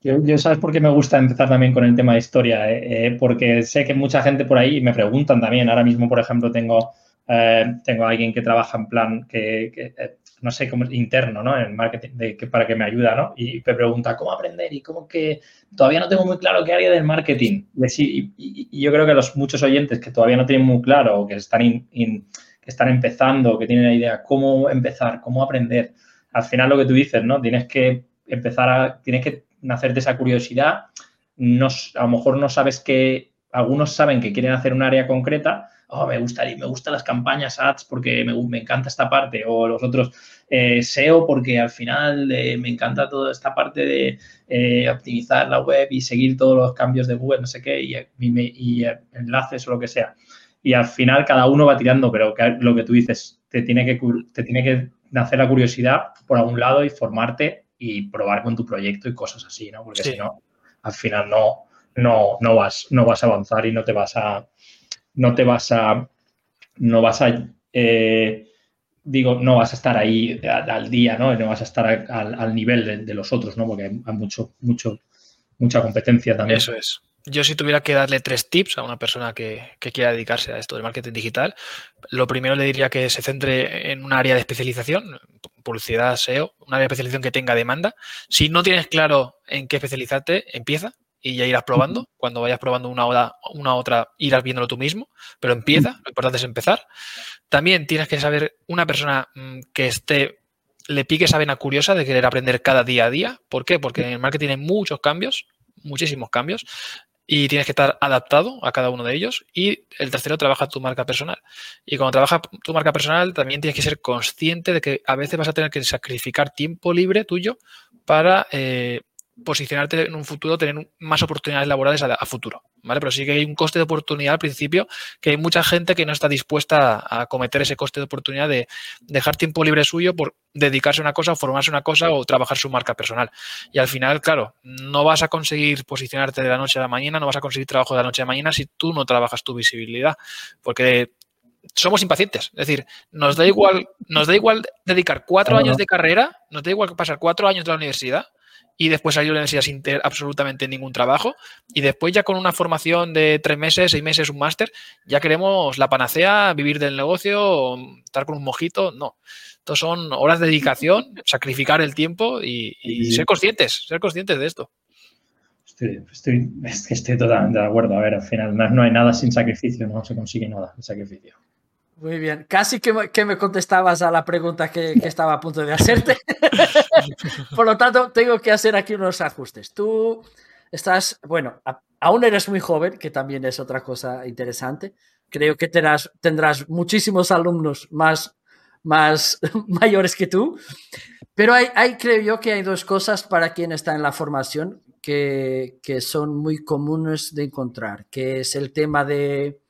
Yo, ¿sabes por qué me gusta empezar también con el tema de historia? Eh, eh, porque sé que mucha gente por ahí me preguntan también. Ahora mismo, por ejemplo, tengo, eh, tengo a alguien que trabaja en plan que, no sé, cómo interno, ¿no? En marketing, que, para que me ayuda, ¿no? Y me pregunta, ¿cómo aprender? Y como que todavía no tengo muy claro qué área del marketing. Y, yo creo que los muchos oyentes que todavía no tienen muy claro, que están, que están empezando, que tienen la idea, cómo empezar, cómo aprender, al final lo que tú dices, ¿no? Tienes que empezar a, tienes que nacer de esa curiosidad. a lo mejor no sabes que, algunos saben que quieren hacer un área concreta, oh, me gustaría, me gustan las campañas ads porque me, encanta esta parte, o los otros eh, SEO porque al final eh, me encanta toda esta parte de eh, optimizar la web y seguir todos los cambios de Google, no sé qué, y, y enlaces o lo que sea. y al final cada uno va tirando, pero lo que tú dices, te tiene que, te tiene que nacer la curiosidad por algún lado y formarte y probar con tu proyecto y cosas así, ¿no? Porque si no, al final no, no, no, vas, no vas a avanzar y no te vas a, no te vas a, no vas a, eh, digo, no vas a estar ahí al día, ¿no? No vas a estar al, nivel de, los otros, ¿no? Porque hay mucho, mucho, mucha competencia también. Eso es. Yo si tuviera que darle tres tips a una persona que, quiera dedicarse a esto del marketing digital, lo primero le diría que se centre en un área de especialización, publicidad, SEO, un área de especialización que tenga demanda. Si no tienes claro en qué especializarte, empieza y ya irás probando. Cuando vayas probando una, hora, una otra, irás viéndolo tú mismo, pero empieza, lo importante es empezar. También tienes que saber una persona mm, que esté, le pique esa vena curiosa de querer aprender cada día a día. ¿Por qué? Porque en el marketing hay muchos cambios, muchísimos cambios y tienes que estar adaptado a cada uno de ellos. Y el tercero, trabaja tu marca personal. Y cuando trabajas tu marca personal, también tienes que ser consciente de que a veces vas a tener que sacrificar tiempo libre tuyo para eh, posicionarte en un futuro, tener más oportunidades laborales a, futuro, ¿vale? Pero sí que hay un coste de oportunidad al principio, que hay mucha gente que no está dispuesta a, cometer ese coste de oportunidad de dejar tiempo libre suyo por dedicarse a una cosa formarse una cosa o trabajar su marca personal. Y al final, claro, no vas a conseguir posicionarte de la noche a la mañana, no vas a conseguir trabajo de la noche a la mañana si tú no trabajas tu visibilidad, porque somos impacientes. Es decir, nos da igual, nos da igual dedicar cuatro años de carrera, nos da igual pasar cuatro años de la universidad y después salir de la universidad sin tener absolutamente ningún trabajo. Y después ya con una formación de tres meses, seis meses, un máster, ya queremos la panacea, vivir del negocio, estar con un mojito. No. Estos son horas de dedicación, sacrificar el tiempo y, ser conscientes, ser conscientes de esto. Estoy, estoy, estoy totalmente de acuerdo. A ver, al final no hay nada sin sacrificio, no se consigue nada sin sacrificio. Muy bien, casi que, me contestabas a la pregunta que, estaba a punto de hacerte. Por lo tanto, tengo que hacer aquí unos ajustes. Tú estás, bueno, aún eres muy joven, que también es otra cosa interesante. Creo que tendrás, tendrás muchísimos alumnos más, más mayores que tú. Pero hay, hay, creo yo que hay dos cosas para quien está en la formación que, que son muy comunes de encontrar, que es el tema de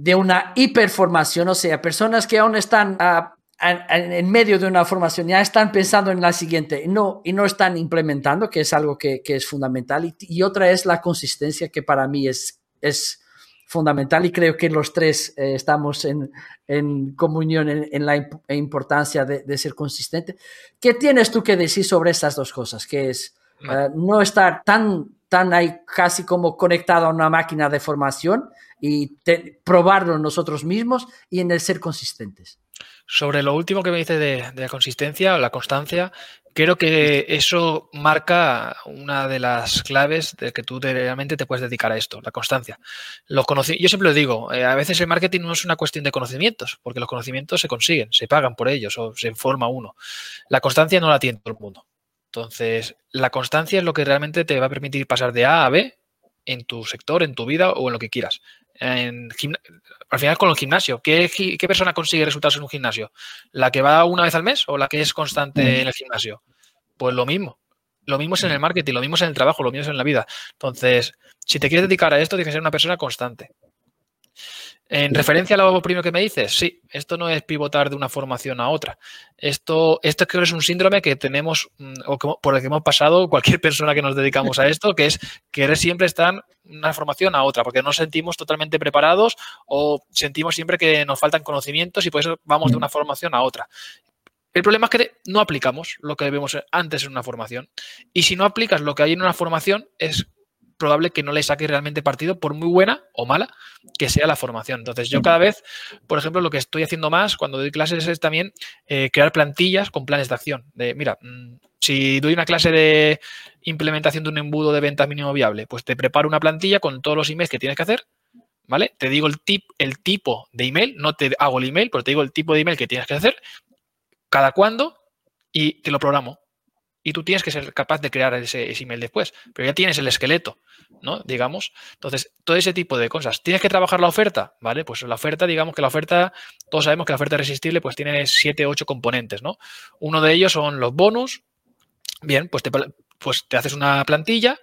de una hiperformación, o sea, personas que aún están ah, en, medio de una formación, ya están pensando en la siguiente no, y no están implementando, que es algo que, es fundamental. Y, otra es la consistencia, que para mí es, es fundamental y creo que los tres eh, estamos en, en comunión en, la importancia de, ser consistente. ¿Qué tienes tú que decir sobre estas dos cosas? Que es eh, no estar tan, tan ahí casi como conectado a una máquina de formación y probarlo nosotros mismos y en el ser consistentes. Sobre lo último que me dice de, la consistencia o la constancia, creo que eso marca una de las claves de que tú realmente te puedes dedicar a esto, la constancia. Los Yo siempre lo digo, eh, a veces el marketing no es una cuestión de conocimientos, porque los conocimientos se consiguen, se pagan por ellos o se informa uno. La constancia no la tiene todo el mundo. Entonces, la constancia es lo que realmente te va a permitir pasar de A a B en tu sector, en tu vida o en lo que quieras al final con el gimnasio. ¿Qué, persona consigue resultados en un gimnasio? ¿La que va una vez al mes o la que es constante mm. en el gimnasio? Pues lo mismo. Lo mismo es en el mm. marketing, lo mismo es en el trabajo, lo mismo es en la vida. Entonces, si te quieres dedicar a esto, tienes que ser una persona constante. En referencia a lo primero que me dices, sí, esto no es pivotar de una formación a otra. Esto, esto creo que es un síndrome que tenemos mm, o por el que hemos pasado cualquier persona que nos dedicamos a esto, que es querer siempre estar una formación a otra, porque no nos sentimos totalmente preparados o sentimos siempre que nos faltan conocimientos y por eso vamos de una formación a otra. El problema es que no aplicamos lo que vemos antes en una formación. Y si no aplicas lo que hay en una formación, es probable que no le saque realmente partido, por muy buena o mala que sea la formación. Entonces, yo cada vez, por ejemplo, lo que estoy haciendo más cuando doy clases es también eh, crear plantillas con planes de acción. De, mira, mm, si doy una clase de implementación de un embudo de ventas mínimo viable, pues te preparo una plantilla con todos los emails que tienes que hacer, ¿vale? Te digo el, tip, el tipo de email, no te hago el email, pero te digo el tipo de email que tienes que hacer, cada cuándo, y te lo programo y tú tienes que ser capaz de crear ese, email después, pero ya tienes el esqueleto, ¿no? Digamos. Entonces, todo ese tipo de cosas. ¿Tienes que trabajar la oferta? ¿Vale? Pues la oferta, digamos que la oferta, todos sabemos que la oferta irresistible pues tiene siete, ocho componentes, ¿no? Uno de ellos son los bonus. Bien, pues te, pues te haces una plantilla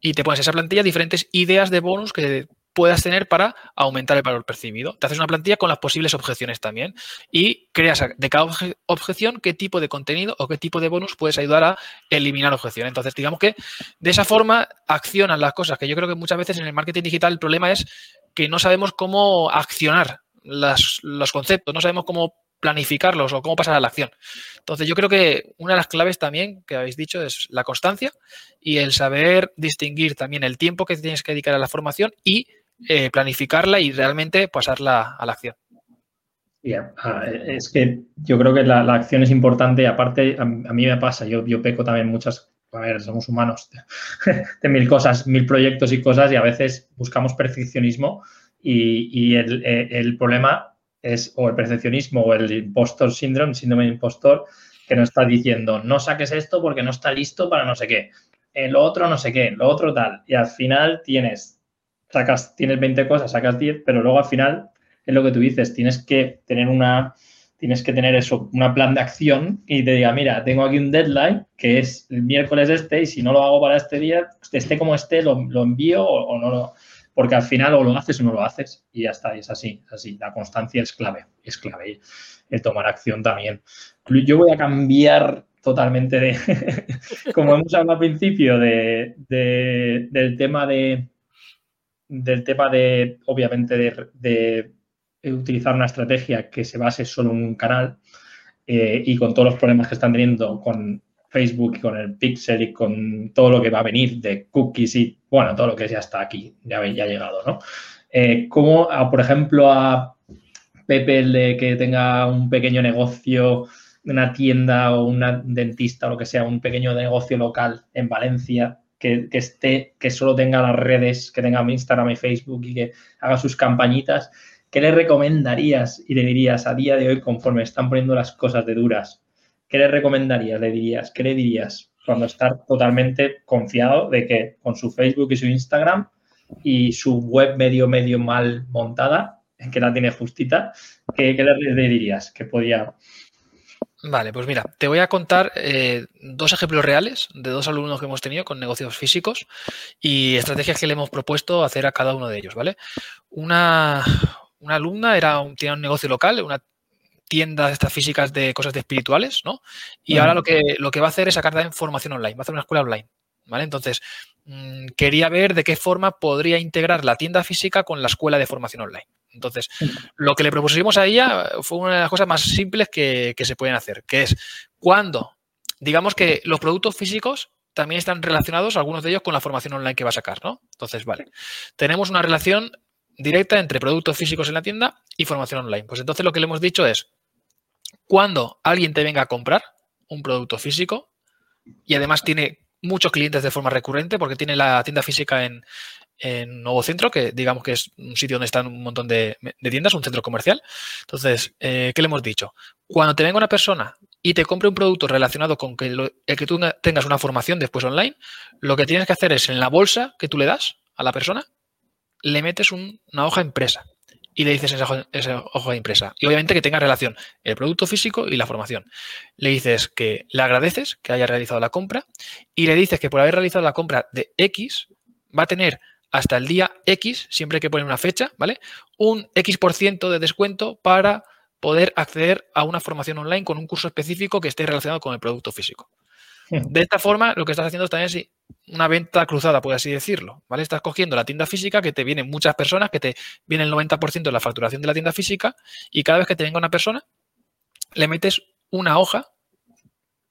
y te pones esa plantilla diferentes ideas de bonus que puedas tener para aumentar el valor percibido. Te haces una plantilla con las posibles objeciones también y creas de cada objeción qué tipo de contenido o qué tipo de bonus puedes ayudar a eliminar objeciones. Entonces, digamos que de esa forma accionan las cosas, que yo creo que muchas veces en el marketing digital el problema es que no sabemos cómo accionar los conceptos, no sabemos cómo planificarlos o cómo pasar a la acción. Entonces, yo creo que una de las claves también que habéis dicho es la constancia y el saber distinguir también el tiempo que tienes que dedicar a la formación y eh, planificarla y realmente pasarla a la acción. Es que yo creo que la, acción es importante y aparte a, mí me pasa, yo, yo peco también muchas, a ver, somos humanos de, mil cosas, mil proyectos y cosas y a veces buscamos perfeccionismo y, el, eh, el, problema es o el perfeccionismo o el impostor síndrome, síndrome de impostor, que nos está diciendo no saques esto porque no está listo para no sé qué, lo otro no sé qué, lo otro tal. Y al final tienes, sacas, tienes 20 cosas, sacas 10, pero luego al final es lo que tú dices, tienes que tener una, tienes que tener eso, una plan de acción y te diga, mira, tengo aquí un deadline que es el miércoles este y si no lo hago para este día, esté como esté, lo, envío o, no lo porque al final o lo haces o no lo haces y ya está, es así, así. La constancia es clave, es clave. El tomar acción también. Yo voy a cambiar totalmente de, como hemos hablado al principio, de, del tema de, del tema de, obviamente, de, utilizar una estrategia que se base solo en un canal eh, y con todos los problemas que están teniendo con Facebook y con el Pixel y con todo lo que va a venir de cookies y, bueno, todo lo que ya está aquí, ya, ya ha llegado, ¿no? Eh, como, por ejemplo, a Pepe de que tenga un pequeño negocio, una tienda o un dentista o lo que sea, un pequeño negocio local en Valencia, que, que, esté, que solo tenga las redes, que tenga Instagram y Facebook y que haga sus campañitas, ¿qué le recomendarías y le dirías a día de hoy, conforme están poniendo las cosas de duras, ¿qué le recomendarías? ¿Le dirías? ¿Qué le dirías cuando estar totalmente confiado de que con su Facebook y su Instagram y su web medio, medio mal montada, que la tiene justita, ¿qué, le, dirías? ¿Qué podía...? Vale, pues mira, te voy a contar eh, dos ejemplos reales de dos alumnos que hemos tenido con negocios físicos y estrategias que le hemos propuesto hacer a cada uno de ellos, ¿vale? Una, una alumna era tenía un negocio local, una tiendas estas físicas de cosas de espirituales, ¿no? Y ahora lo que, lo que va a hacer es sacar también formación online, va a hacer una escuela online, ¿vale? Entonces, mm, quería ver de qué forma podría integrar la tienda física con la escuela de formación online. Entonces, lo que le propusimos a ella fue una de las cosas más simples que, que se pueden hacer, que es cuando, digamos que los productos físicos también están relacionados, algunos de ellos, con la formación online que va a sacar, ¿no? Entonces, vale, tenemos una relación directa entre productos físicos en la tienda y formación online. Pues entonces lo que le hemos dicho es, cuando alguien te venga a comprar un producto físico y además tiene muchos clientes de forma recurrente porque tiene la tienda física en, Nuevo Centro, que digamos que es un sitio donde están un montón de, tiendas, un centro comercial. Entonces, eh, ¿qué le hemos dicho? Cuando te venga una persona y te compre un producto relacionado con que el que tú tengas una formación después online, lo que tienes que hacer es en la bolsa que tú le das a la persona, le metes una hoja impresa y le dices esa, esa, hoja impresa. Y obviamente que tenga relación el producto físico y la formación. Le dices que le agradeces que haya realizado la compra y le dices que por haber realizado la compra de X va a tener hasta el día X, siempre que pone una fecha, ¿vale? Un X por ciento de descuento para poder acceder a una formación online con un curso específico que esté relacionado con el producto físico. De esta forma, lo que estás haciendo también es una venta cruzada, por así decirlo, ¿vale? Estás cogiendo la tienda física que te vienen muchas personas, que te viene el 90% de la facturación de la tienda física y cada vez que te venga una persona, le metes una hoja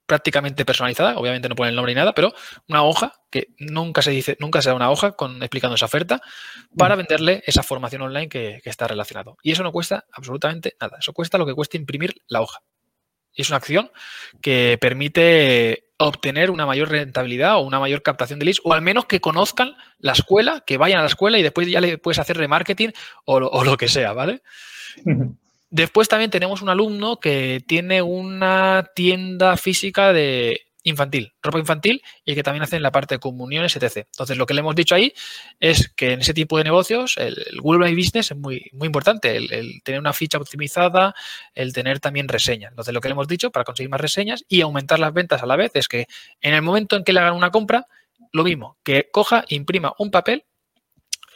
prácticamente personalizada, obviamente no pone el nombre ni nada, pero una hoja que nunca se dice, nunca se da una hoja con, explicando esa oferta para venderle esa formación online que, que está relacionado. Y eso no cuesta absolutamente nada, eso cuesta lo que cuesta imprimir la hoja. Y es una acción que permite obtener una mayor rentabilidad o una mayor captación de leads, o al menos que conozcan la escuela, que vayan a la escuela y después ya le puedes hacer remarketing o, o lo que sea, ¿vale? Después también tenemos un alumno que tiene una tienda física de infantil, ropa infantil y que también hacen la parte de comuniones, etc. Entonces, lo que le hemos dicho ahí es que en ese tipo de negocios el, Google My Business es muy, muy importante, el, tener una ficha optimizada, el tener también reseñas. Entonces, lo que le hemos dicho para conseguir más reseñas y aumentar las ventas a la vez es que en el momento en que le hagan una compra, lo mismo, que coja, imprima un papel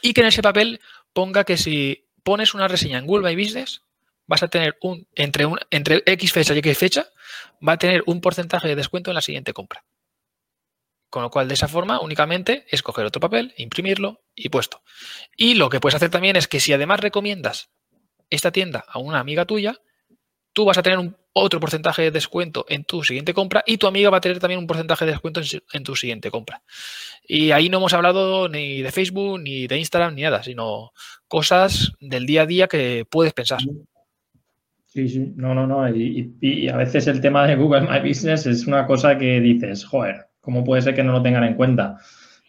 y que en ese papel ponga que si pones una reseña en Google My Business, vas a tener un, entre, un, entre X fecha y X fecha, va a tener un porcentaje de descuento en la siguiente compra. Con lo cual, de esa forma, únicamente es coger otro papel, imprimirlo y puesto. Y lo que puedes hacer también es que si además recomiendas esta tienda a una amiga tuya, tú vas a tener un, otro porcentaje de descuento en tu siguiente compra y tu amiga va a tener también un porcentaje de descuento en, tu siguiente compra. Y ahí no hemos hablado ni de Facebook, ni de Instagram, ni nada, sino cosas del día a día que puedes pensar. Sí, sí, no, no, no. Y, a veces el tema de Google My Business es una cosa que dices, joder, ¿cómo puede ser que no lo tengan en cuenta?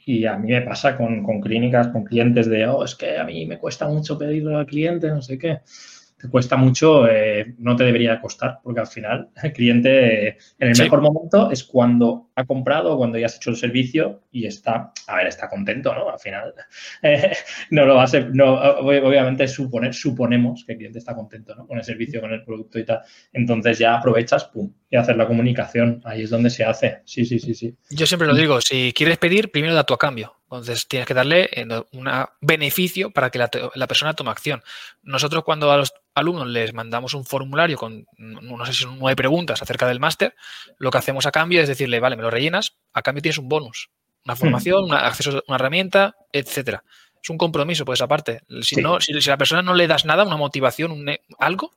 Y a mí me pasa con, con clínicas, con clientes de, oh, es que a mí me cuesta mucho pedirlo al cliente, no sé qué te cuesta mucho, eh, no te debería costar, porque al final el cliente en el mejor momento es cuando ha comprado, cuando ya has hecho el servicio y está, a ver, está contento, ¿no? Al final eh, no lo va a ser, no, obviamente suponer, suponemos que el cliente está contento, ¿no? Con el servicio, con el producto y tal. Entonces ya aprovechas, pum, y hacer la comunicación. Ahí es donde se hace. Sí, sí, sí, sí. Yo siempre lo digo, si quieres pedir, primero da tu a cambio. Entonces tienes que darle eh, un beneficio para que la, persona tome acción. Nosotros cuando a los alumnos les mandamos un formulario con, no sé si son nueve preguntas acerca del máster, lo que hacemos a cambio es decirle, vale, me lo rellenas, a cambio tienes un bonus, una hmm. formación, un acceso a una herramienta, etcétera. Es un compromiso por esa parte. Si, no, si, si, a la persona no le das nada, una motivación, un, algo,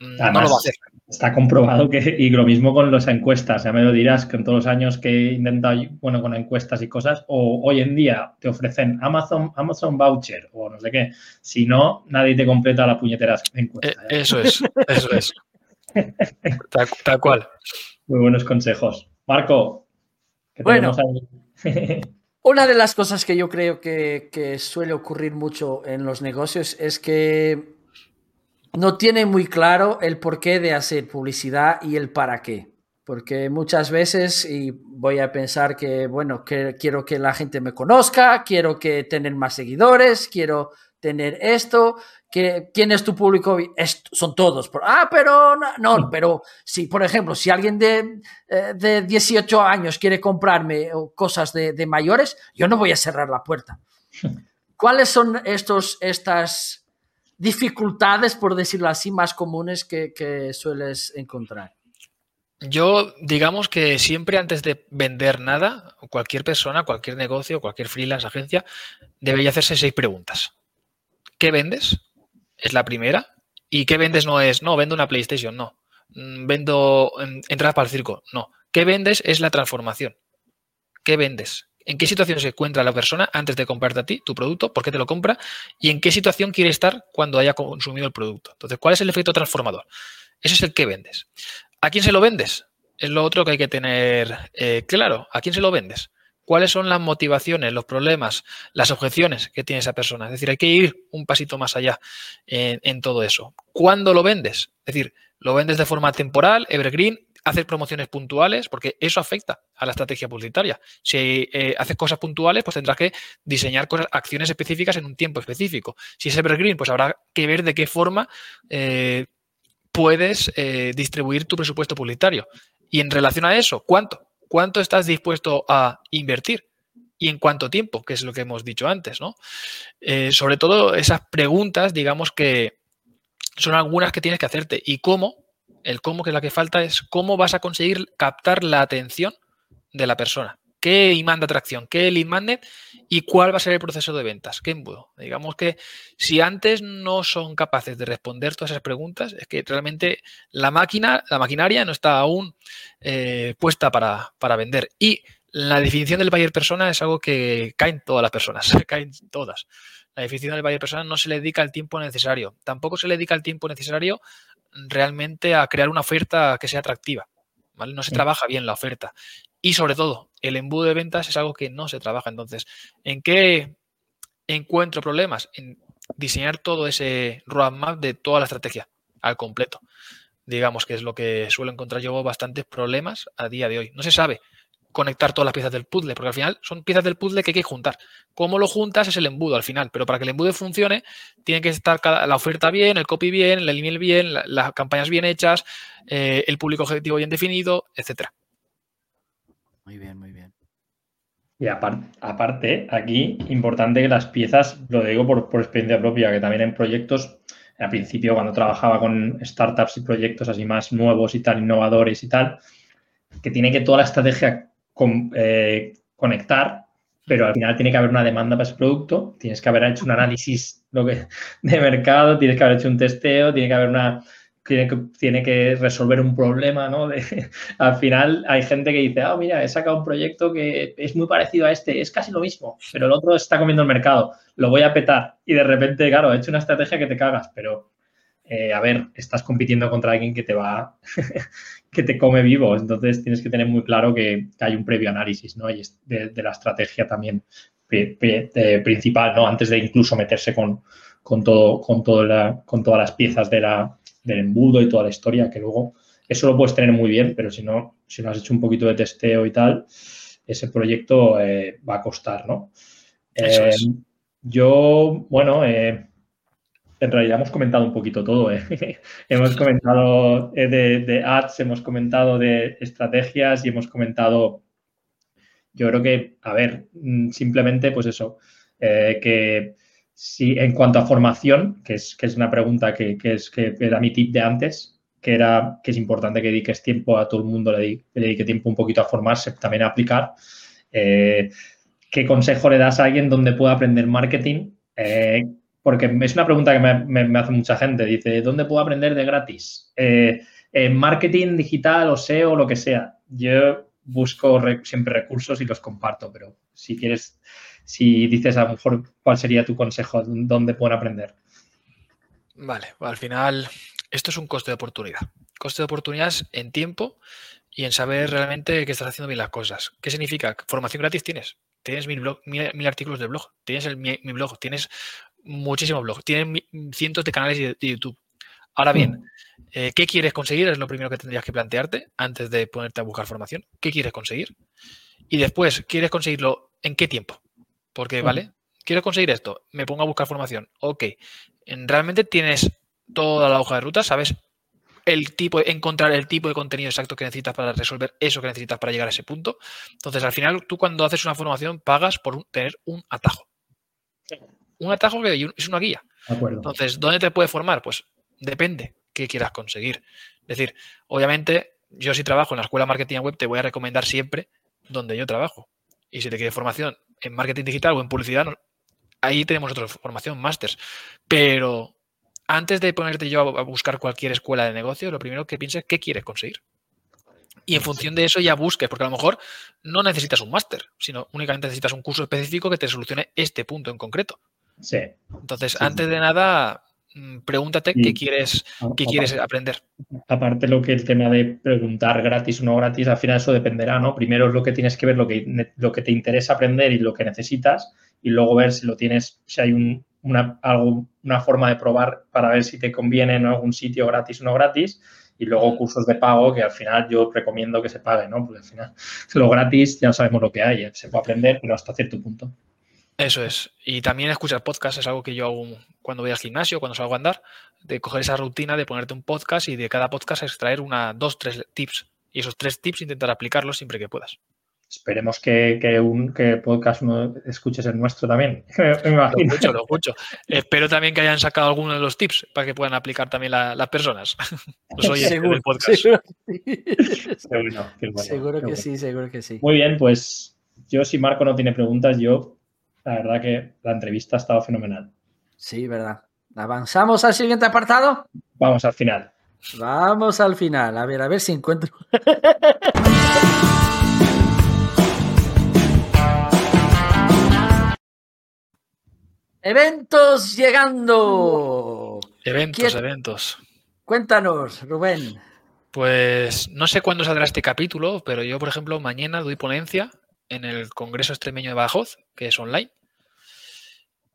Mm, no lo va a hacer. Está comprobado que, y lo mismo con las encuestas, ya me lo dirás, que en todos los años que he intentado, bueno, con encuestas y cosas, o hoy en día te ofrecen Amazon, Amazon Voucher o no sé qué, si no, nadie te completa la puñetera encuesta. Eh, eso es, eso es. tal, cual. Muy buenos consejos. Marco, ¿qué bueno, una de las cosas que yo creo que suele ocurrir mucho en los negocios es que no tiene muy claro el porqué de hacer publicidad y el para qué. Porque muchas veces, y voy a pensar que, bueno, que quiero que la gente me conozca, quiero que tener más seguidores, quiero tener esto, que, ¿quién es tu público? son todos. Ah, pero no, pero si, por ejemplo, si alguien de, eh, de 18 años quiere comprarme cosas de, de mayores, yo no voy a cerrar la puerta. ¿Cuáles son estos, estas dificultades, por decirlo así, más comunes que, sueles encontrar? Yo, digamos que siempre antes de vender nada, cualquier persona, cualquier negocio, cualquier freelance, agencia, debería hacerse seis preguntas. ¿Qué vendes? Es la primera. ¿Y qué vendes no es, no, vendo una PlayStation, no. Mm, vendo entradas para el circo, no. ¿Qué vendes? Es la transformación. ¿Qué vendes? en qué situación se encuentra la persona antes de comprarte a ti tu producto, por qué te lo compra y en qué situación quiere estar cuando haya consumido el producto. Entonces, ¿cuál es el efecto transformador? Ese es el que vendes. ¿A quién se lo vendes? Es lo otro que hay que tener eh, claro. ¿A quién se lo vendes? ¿Cuáles son las motivaciones, los problemas, las objeciones que tiene esa persona? Es decir, hay que ir un pasito más allá en, todo eso. ¿Cuándo lo vendes? Es decir, lo vendes de forma temporal, evergreen, hacer promociones puntuales, porque eso afecta a la estrategia publicitaria. Si eh, haces cosas puntuales, pues tendrás que diseñar cosas, acciones específicas en un tiempo específico. Si es evergreen, pues habrá que ver de qué forma eh, puedes eh, distribuir tu presupuesto publicitario. Y en relación a eso, ¿cuánto? ¿Cuánto estás dispuesto a invertir? y en cuánto tiempo, que es lo que hemos dicho antes, ¿no? sobre todo esas preguntas, digamos que son algunas que tienes que hacerte. ¿Y cómo? El cómo, que es la que falta, es cómo vas a conseguir captar la atención de la persona. ¿Qué imán de atracción? ¿Qué lead magnet? ¿Y cuál va a ser el proceso de ventas? ¿Qué embudo? Digamos que si antes no son capaces de responder todas esas preguntas, es que realmente la máquina, la maquinaria no está aún eh, puesta para, para vender. Y la definición del buyer persona es algo que caen todas las personas, caen todas. La definición del buyer persona no se le dedica el tiempo necesario. Tampoco se le dedica el tiempo necesario realmente a crear una oferta que sea atractiva. ¿Vale? No se trabaja bien la oferta. Y sobre todo, el embudo de ventas es algo que no se trabaja. Entonces, ¿en qué encuentro problemas? En diseñar todo ese roadmap de toda la estrategia al completo. Digamos que es lo que suelo encontrar yo bastantes problemas a día de hoy. No se sabe conectar todas las piezas del puzzle, porque al final son piezas del puzzle que hay que juntar. Cómo lo juntas es el embudo al final, pero para que el embudo funcione, tiene que estar la oferta bien, el copy bien, el email bien, las campañas bien hechas, eh, el público objetivo bien definido, etcétera. Muy bien, muy bien. Y aparte, aquí, importante que las piezas, lo digo por, por, experiencia propia, que también en proyectos, al principio cuando trabajaba con startups y proyectos así más nuevos y tal, innovadores y tal, que tiene que toda la estrategia con, eh, conectar, pero al final tiene que haber una demanda para ese producto, tienes que haber hecho un análisis lo que, de mercado, tienes que haber hecho un testeo, tiene que haber una, tiene que, tiene que resolver un problema, ¿no? al final hay gente que dice, ah, mira, he sacado un proyecto que es muy parecido a este, es casi lo mismo, pero el otro está comiendo el mercado, lo voy a petar. Y de repente, claro, he hecho una estrategia que te cagas, pero eh, a ver, estás compitiendo contra alguien que te va, que te come vivo, entonces tienes que tener muy claro que, hay un previo análisis, ¿no? Y de, de la estrategia también principal, ¿no? Antes de incluso meterse con, con todo, con, todo la, con todas las piezas de la, del embudo y toda la historia, que luego eso lo puedes tener muy bien, pero si no, si no has hecho un poquito de testeo y tal, ese proyecto eh, va a costar, ¿no? Eh, yo, bueno, eh, en realidad hemos comentado un poquito todo. hemos comentado de, de, ads, hemos comentado de estrategias y hemos comentado, yo creo que, a ver, mm, simplemente pues eso, que si en cuanto a formación, que es, que es una pregunta que, es, que era mi tip de antes, que era que es importante que dediques tiempo a todo el mundo, le dedique, tiempo un poquito a formarse, también a aplicar. Eh, ¿Qué consejo le das a alguien donde pueda aprender marketing? Eh, porque es una pregunta que me, hace mucha gente. Dice, ¿dónde puedo aprender de gratis? Eh, en marketing digital o SEO lo que sea. Yo busco siempre recursos y los comparto, pero si quieres si dices a lo mejor cuál sería tu consejo, dónde pueden aprender. Vale, al final esto es un coste de oportunidad. Coste de oportunidades en tiempo y en saber realmente que estás haciendo bien las cosas. ¿Qué significa? Formación gratis tienes. Tienes mil, blog, mil, artículos de blog, tienes mi, blog, tienes muchísimos blogs, tienes cientos de canales de, YouTube. Ahora bien, mm. eh, ¿qué quieres conseguir? Es lo primero que tendrías que plantearte antes de ponerte a buscar formación. ¿Qué quieres conseguir? Y después, ¿quieres conseguirlo en qué tiempo? Porque, ¿vale? Quiero conseguir esto, me pongo a buscar formación. Ok, realmente tienes toda la hoja de ruta, sabes el tipo, encontrar el tipo de contenido exacto que necesitas para resolver eso que necesitas para llegar a ese punto. Entonces, al final, tú cuando haces una formación pagas por tener un atajo. Un atajo que es una guía. Entonces, ¿dónde te puedes formar? Pues depende qué quieras conseguir. Es decir, obviamente, yo si trabajo en la escuela marketing web, te voy a recomendar siempre donde yo trabajo. Y si te quieres formación en marketing digital o en publicidad, ahí tenemos otra formación, másters. Pero antes de ponerte yo a buscar cualquier escuela de negocio, lo primero que pienses es qué quieres conseguir. Y en función de eso ya busques, porque a lo mejor no necesitas un máster, sino únicamente necesitas un curso específico que te solucione este punto en concreto. Sí. Entonces, antes de nada, Mm, pregúntate qué quieres, qué quieres aprender. Aparte lo que el tema de preguntar gratis o no gratis, al final eso dependerá, ¿no? Primero es lo que tienes que ver, lo que, lo que te interesa aprender y lo que necesitas, y luego ver si lo tienes, si hay una, algo, una forma de probar para ver si te conviene en algún sitio gratis o no gratis, y luego cursos de pago que al final yo recomiendo que se pague, ¿no? Porque al final lo gratis ya sabemos lo que hay, ¿eh? se puede aprender, pero hasta cierto punto. Eso es. Y también escuchar podcast es algo que yo hago cuando voy al gimnasio, cuando salgo a andar, de coger esa rutina de ponerte un podcast y de cada podcast extraer una, dos, tres tips. Y esos tres tips intentar aplicarlos siempre que puedas. Esperemos que, un que podcast no escuches el nuestro también. lo escucho, lo escucho. Espero también que hayan sacado algunos de los tips para que puedan aplicar también las personas. Los seguro, podcast. Seguro, que sí, seguro que sí. Muy bien, pues yo si Marco no tiene preguntas, yo la verdad que la entrevista ha estado fenomenal. Sí, verdad. ¿Avanzamos al siguiente apartado? Vamos al final. Vamos al final. A ver, a ver si encuentro. Eventos llegando. Eventos, eventos. Cuéntanos, Rubén. Pues no sé cuándo saldrá este capítulo, pero yo, por ejemplo, mañana doy ponencia en el Congreso Extremeño de Badajoz, que es online.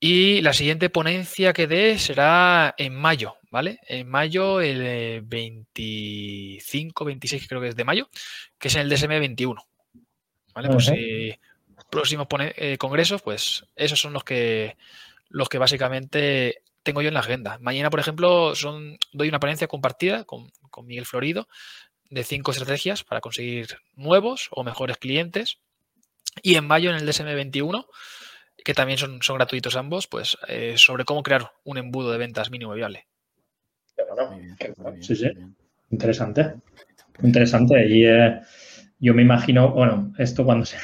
Y la siguiente ponencia que dé será en mayo, ¿vale? En mayo, el 25, 26 creo que es de mayo, que es en el DSM 21. ¿Vale? Pues si próximos eh, congresos, pues esos son los que, los que básicamente tengo yo en la agenda. Mañana, por ejemplo, son, doy una ponencia compartida con, con Miguel Florido de cinco estrategias para conseguir nuevos o mejores clientes Y en mayo, en el DSM21, que también son, son gratuitos ambos, pues eh, sobre cómo crear un embudo de ventas mínimo viable. sí, sí. Interesante. Interesante. Y eh, yo me imagino, bueno, esto cuando se.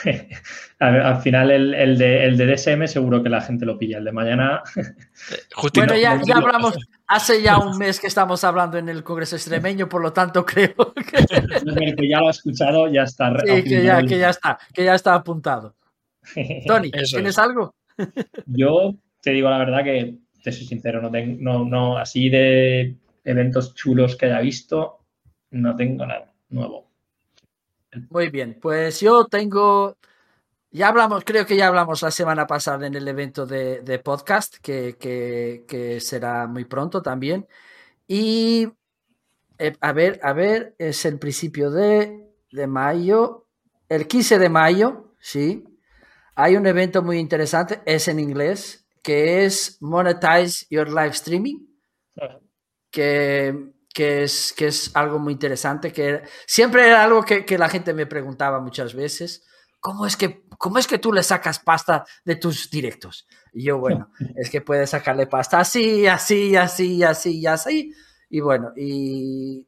al, final el, de, el, de, DSM seguro que la gente lo pilla. El de mañana. bueno, ya, ya hablamos. Hace ya un mes que estamos hablando en el Congreso Extremeño, por lo tanto creo que. El que ya lo ha escuchado ya está. Sí, que ya, que ya está, que ya está apuntado. Tony, ¿tienes algo? Yo te digo la verdad que, te soy sincero, no tengo, no, no, así de eventos chulos que haya visto, no tengo nada nuevo. Muy bien, pues yo tengo, ya hablamos, creo que ya hablamos la semana pasada en el evento de, podcast, que, que, será muy pronto también. Y eh, a ver, a ver, es el principio de, de mayo, el 15 de mayo, sí. Hay un evento muy interesante, es en inglés, que es Monetize Your Live Streaming, que que es, que es algo muy interesante, que siempre era algo que, que, la gente me preguntaba muchas veces, ¿cómo es, que, ¿cómo es que tú le sacas pasta de tus directos? Y yo, bueno, es que puedes sacarle pasta así, así, así, así, así. Y bueno, y,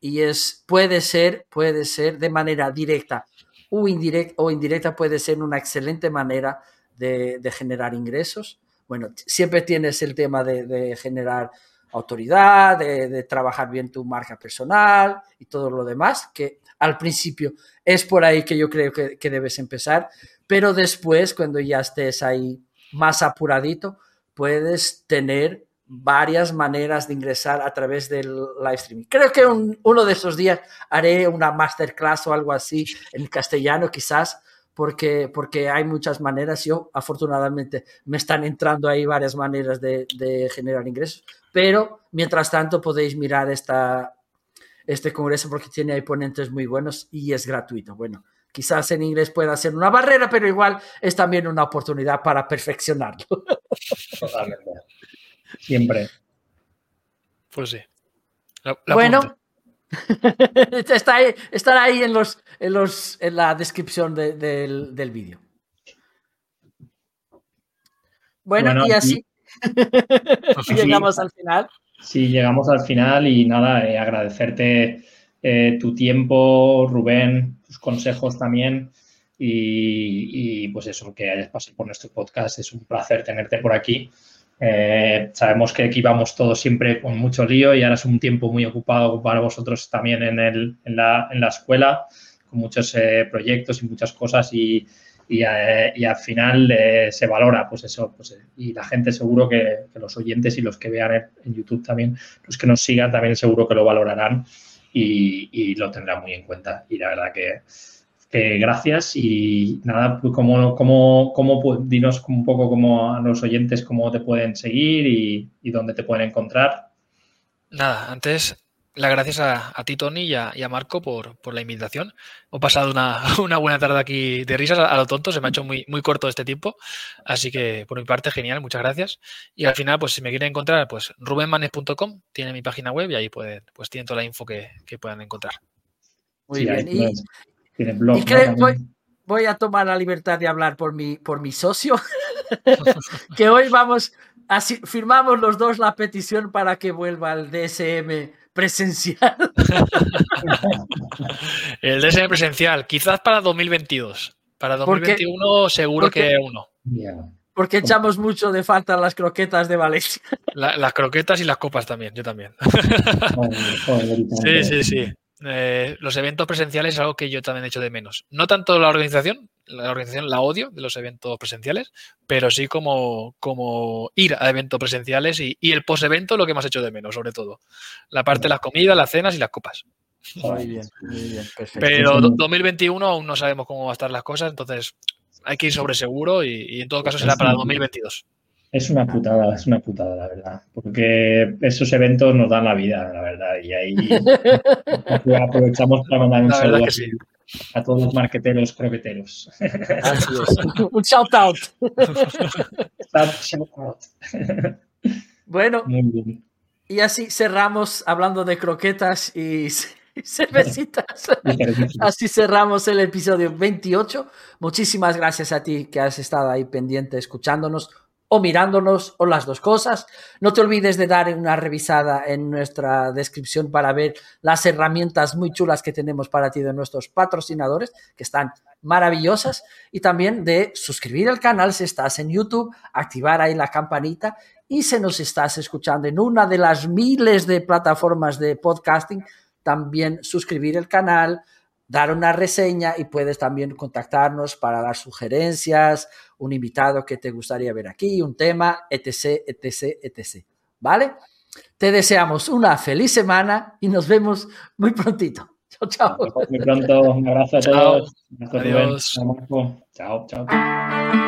y es, puede ser, puede ser de manera directa o, indirecta, o indirecta, puede ser una excelente manera de, de generar ingresos. Bueno, siempre tienes el tema de, de generar autoridad, de, trabajar bien tu marca personal y todo lo demás, que al principio es por ahí que yo creo que, debes empezar, pero después, cuando ya estés ahí más apuradito, puedes tener varias maneras de ingresar a través del live streaming. Creo que uno de esos días haré una masterclass o algo así en castellano quizás, porque, porque hay muchas maneras. Yo, afortunadamente, me están entrando ahí varias maneras de, generar ingresos pero mientras tanto podéis mirar esta, este congreso porque tiene ahí ponentes muy buenos y es gratuito. Bueno, quizás en inglés pueda ser una barrera, pero igual es también una oportunidad para perfeccionarlo. Siempre. Pues sí. bueno, está ahí, estará ahí en, los, en, los, en la descripción del, del vídeo. Bueno, y así. llegamos al final. Sí, llegamos al final y nada, eh, agradecerte eh, tu tiempo, Rubén, tus consejos también. Y, pues eso, que hayas pasado por nuestro podcast. Es un placer tenerte por aquí. Eh, sabemos que aquí vamos todos siempre con mucho lío y ahora es un tiempo muy ocupado para vosotros también en, el, en, la, en la escuela, con muchos proyectos y muchas cosas. Y, y, eh, y al final eh, se valora, pues eso, pues, eh, y la gente seguro que, los oyentes y los que vean en, YouTube también, los que nos sigan también seguro que lo valorarán y, lo tendrán muy en cuenta. Y la verdad que, gracias y nada, pues como, como, como, dinos un poco como a los oyentes cómo te pueden seguir y, y dónde te pueden encontrar. Nada, antes las gracias a, ti, Tony, y a, Marco por, la invitación. Hemos pasado una, buena tarde aquí de risas a, lo tonto, se me ha hecho muy, muy corto este tiempo, así que por mi parte, genial, muchas gracias. Y al final, pues si me quieren encontrar, pues rubenmanes.com, tiene mi página web y ahí pueden, pues tienen toda la info que, puedan encontrar. Muy bien. Y, voy, a tomar la libertad de hablar por mi, por mi socio, que hoy vamos, así, firmamos los dos la petición para que vuelva al DSM presencial. el DSM presencial, quizás para 2022. Para 2021 seguro que uno. Porque echamos mucho de falta las croquetas de Valencia. las croquetas y las copas también, yo también. sí, sí, sí. Eh, los eventos presenciales es algo que yo también he hecho de menos. No tanto la organización, la organización la odio de los eventos presenciales, pero sí como, como ir a eventos presenciales y, y el post-evento lo que más he hecho de menos, sobre todo. La parte de las comidas, las cenas y las copas. Muy bien, muy bien, perfecto. Pero 2021 aún no sabemos cómo van a estar las cosas, entonces hay que ir sobre seguro y, y en todo caso será para 2022. Es una putada, es una putada, la verdad. Porque esos eventos nos dan la vida, la verdad. Y ahí aprovechamos para mandar un saludo a todos los marqueteros croqueteros. un shout out. Bueno, y así cerramos hablando de croquetas y, cervecitas. Así cerramos el episodio 28. Muchísimas gracias a ti que has estado ahí pendiente escuchándonos o mirándonos o las dos cosas. No te olvides de dar una revisada en nuestra descripción para ver las herramientas muy chulas que tenemos para ti de nuestros patrocinadores, que están maravillosas, y también de suscribir al canal si estás en YouTube, activar ahí la campanita y si nos estás escuchando en una de las miles de plataformas de podcasting, también suscribir el canal, dar una reseña y puedes también contactarnos para dar sugerencias, un invitado que te gustaría ver aquí, un tema, etc, etc, etc. ¿Vale? Te deseamos una feliz semana y nos vemos muy prontito. Chao, chao. Muy pronto. Un abrazo a todos. Adiós. Chao, chao.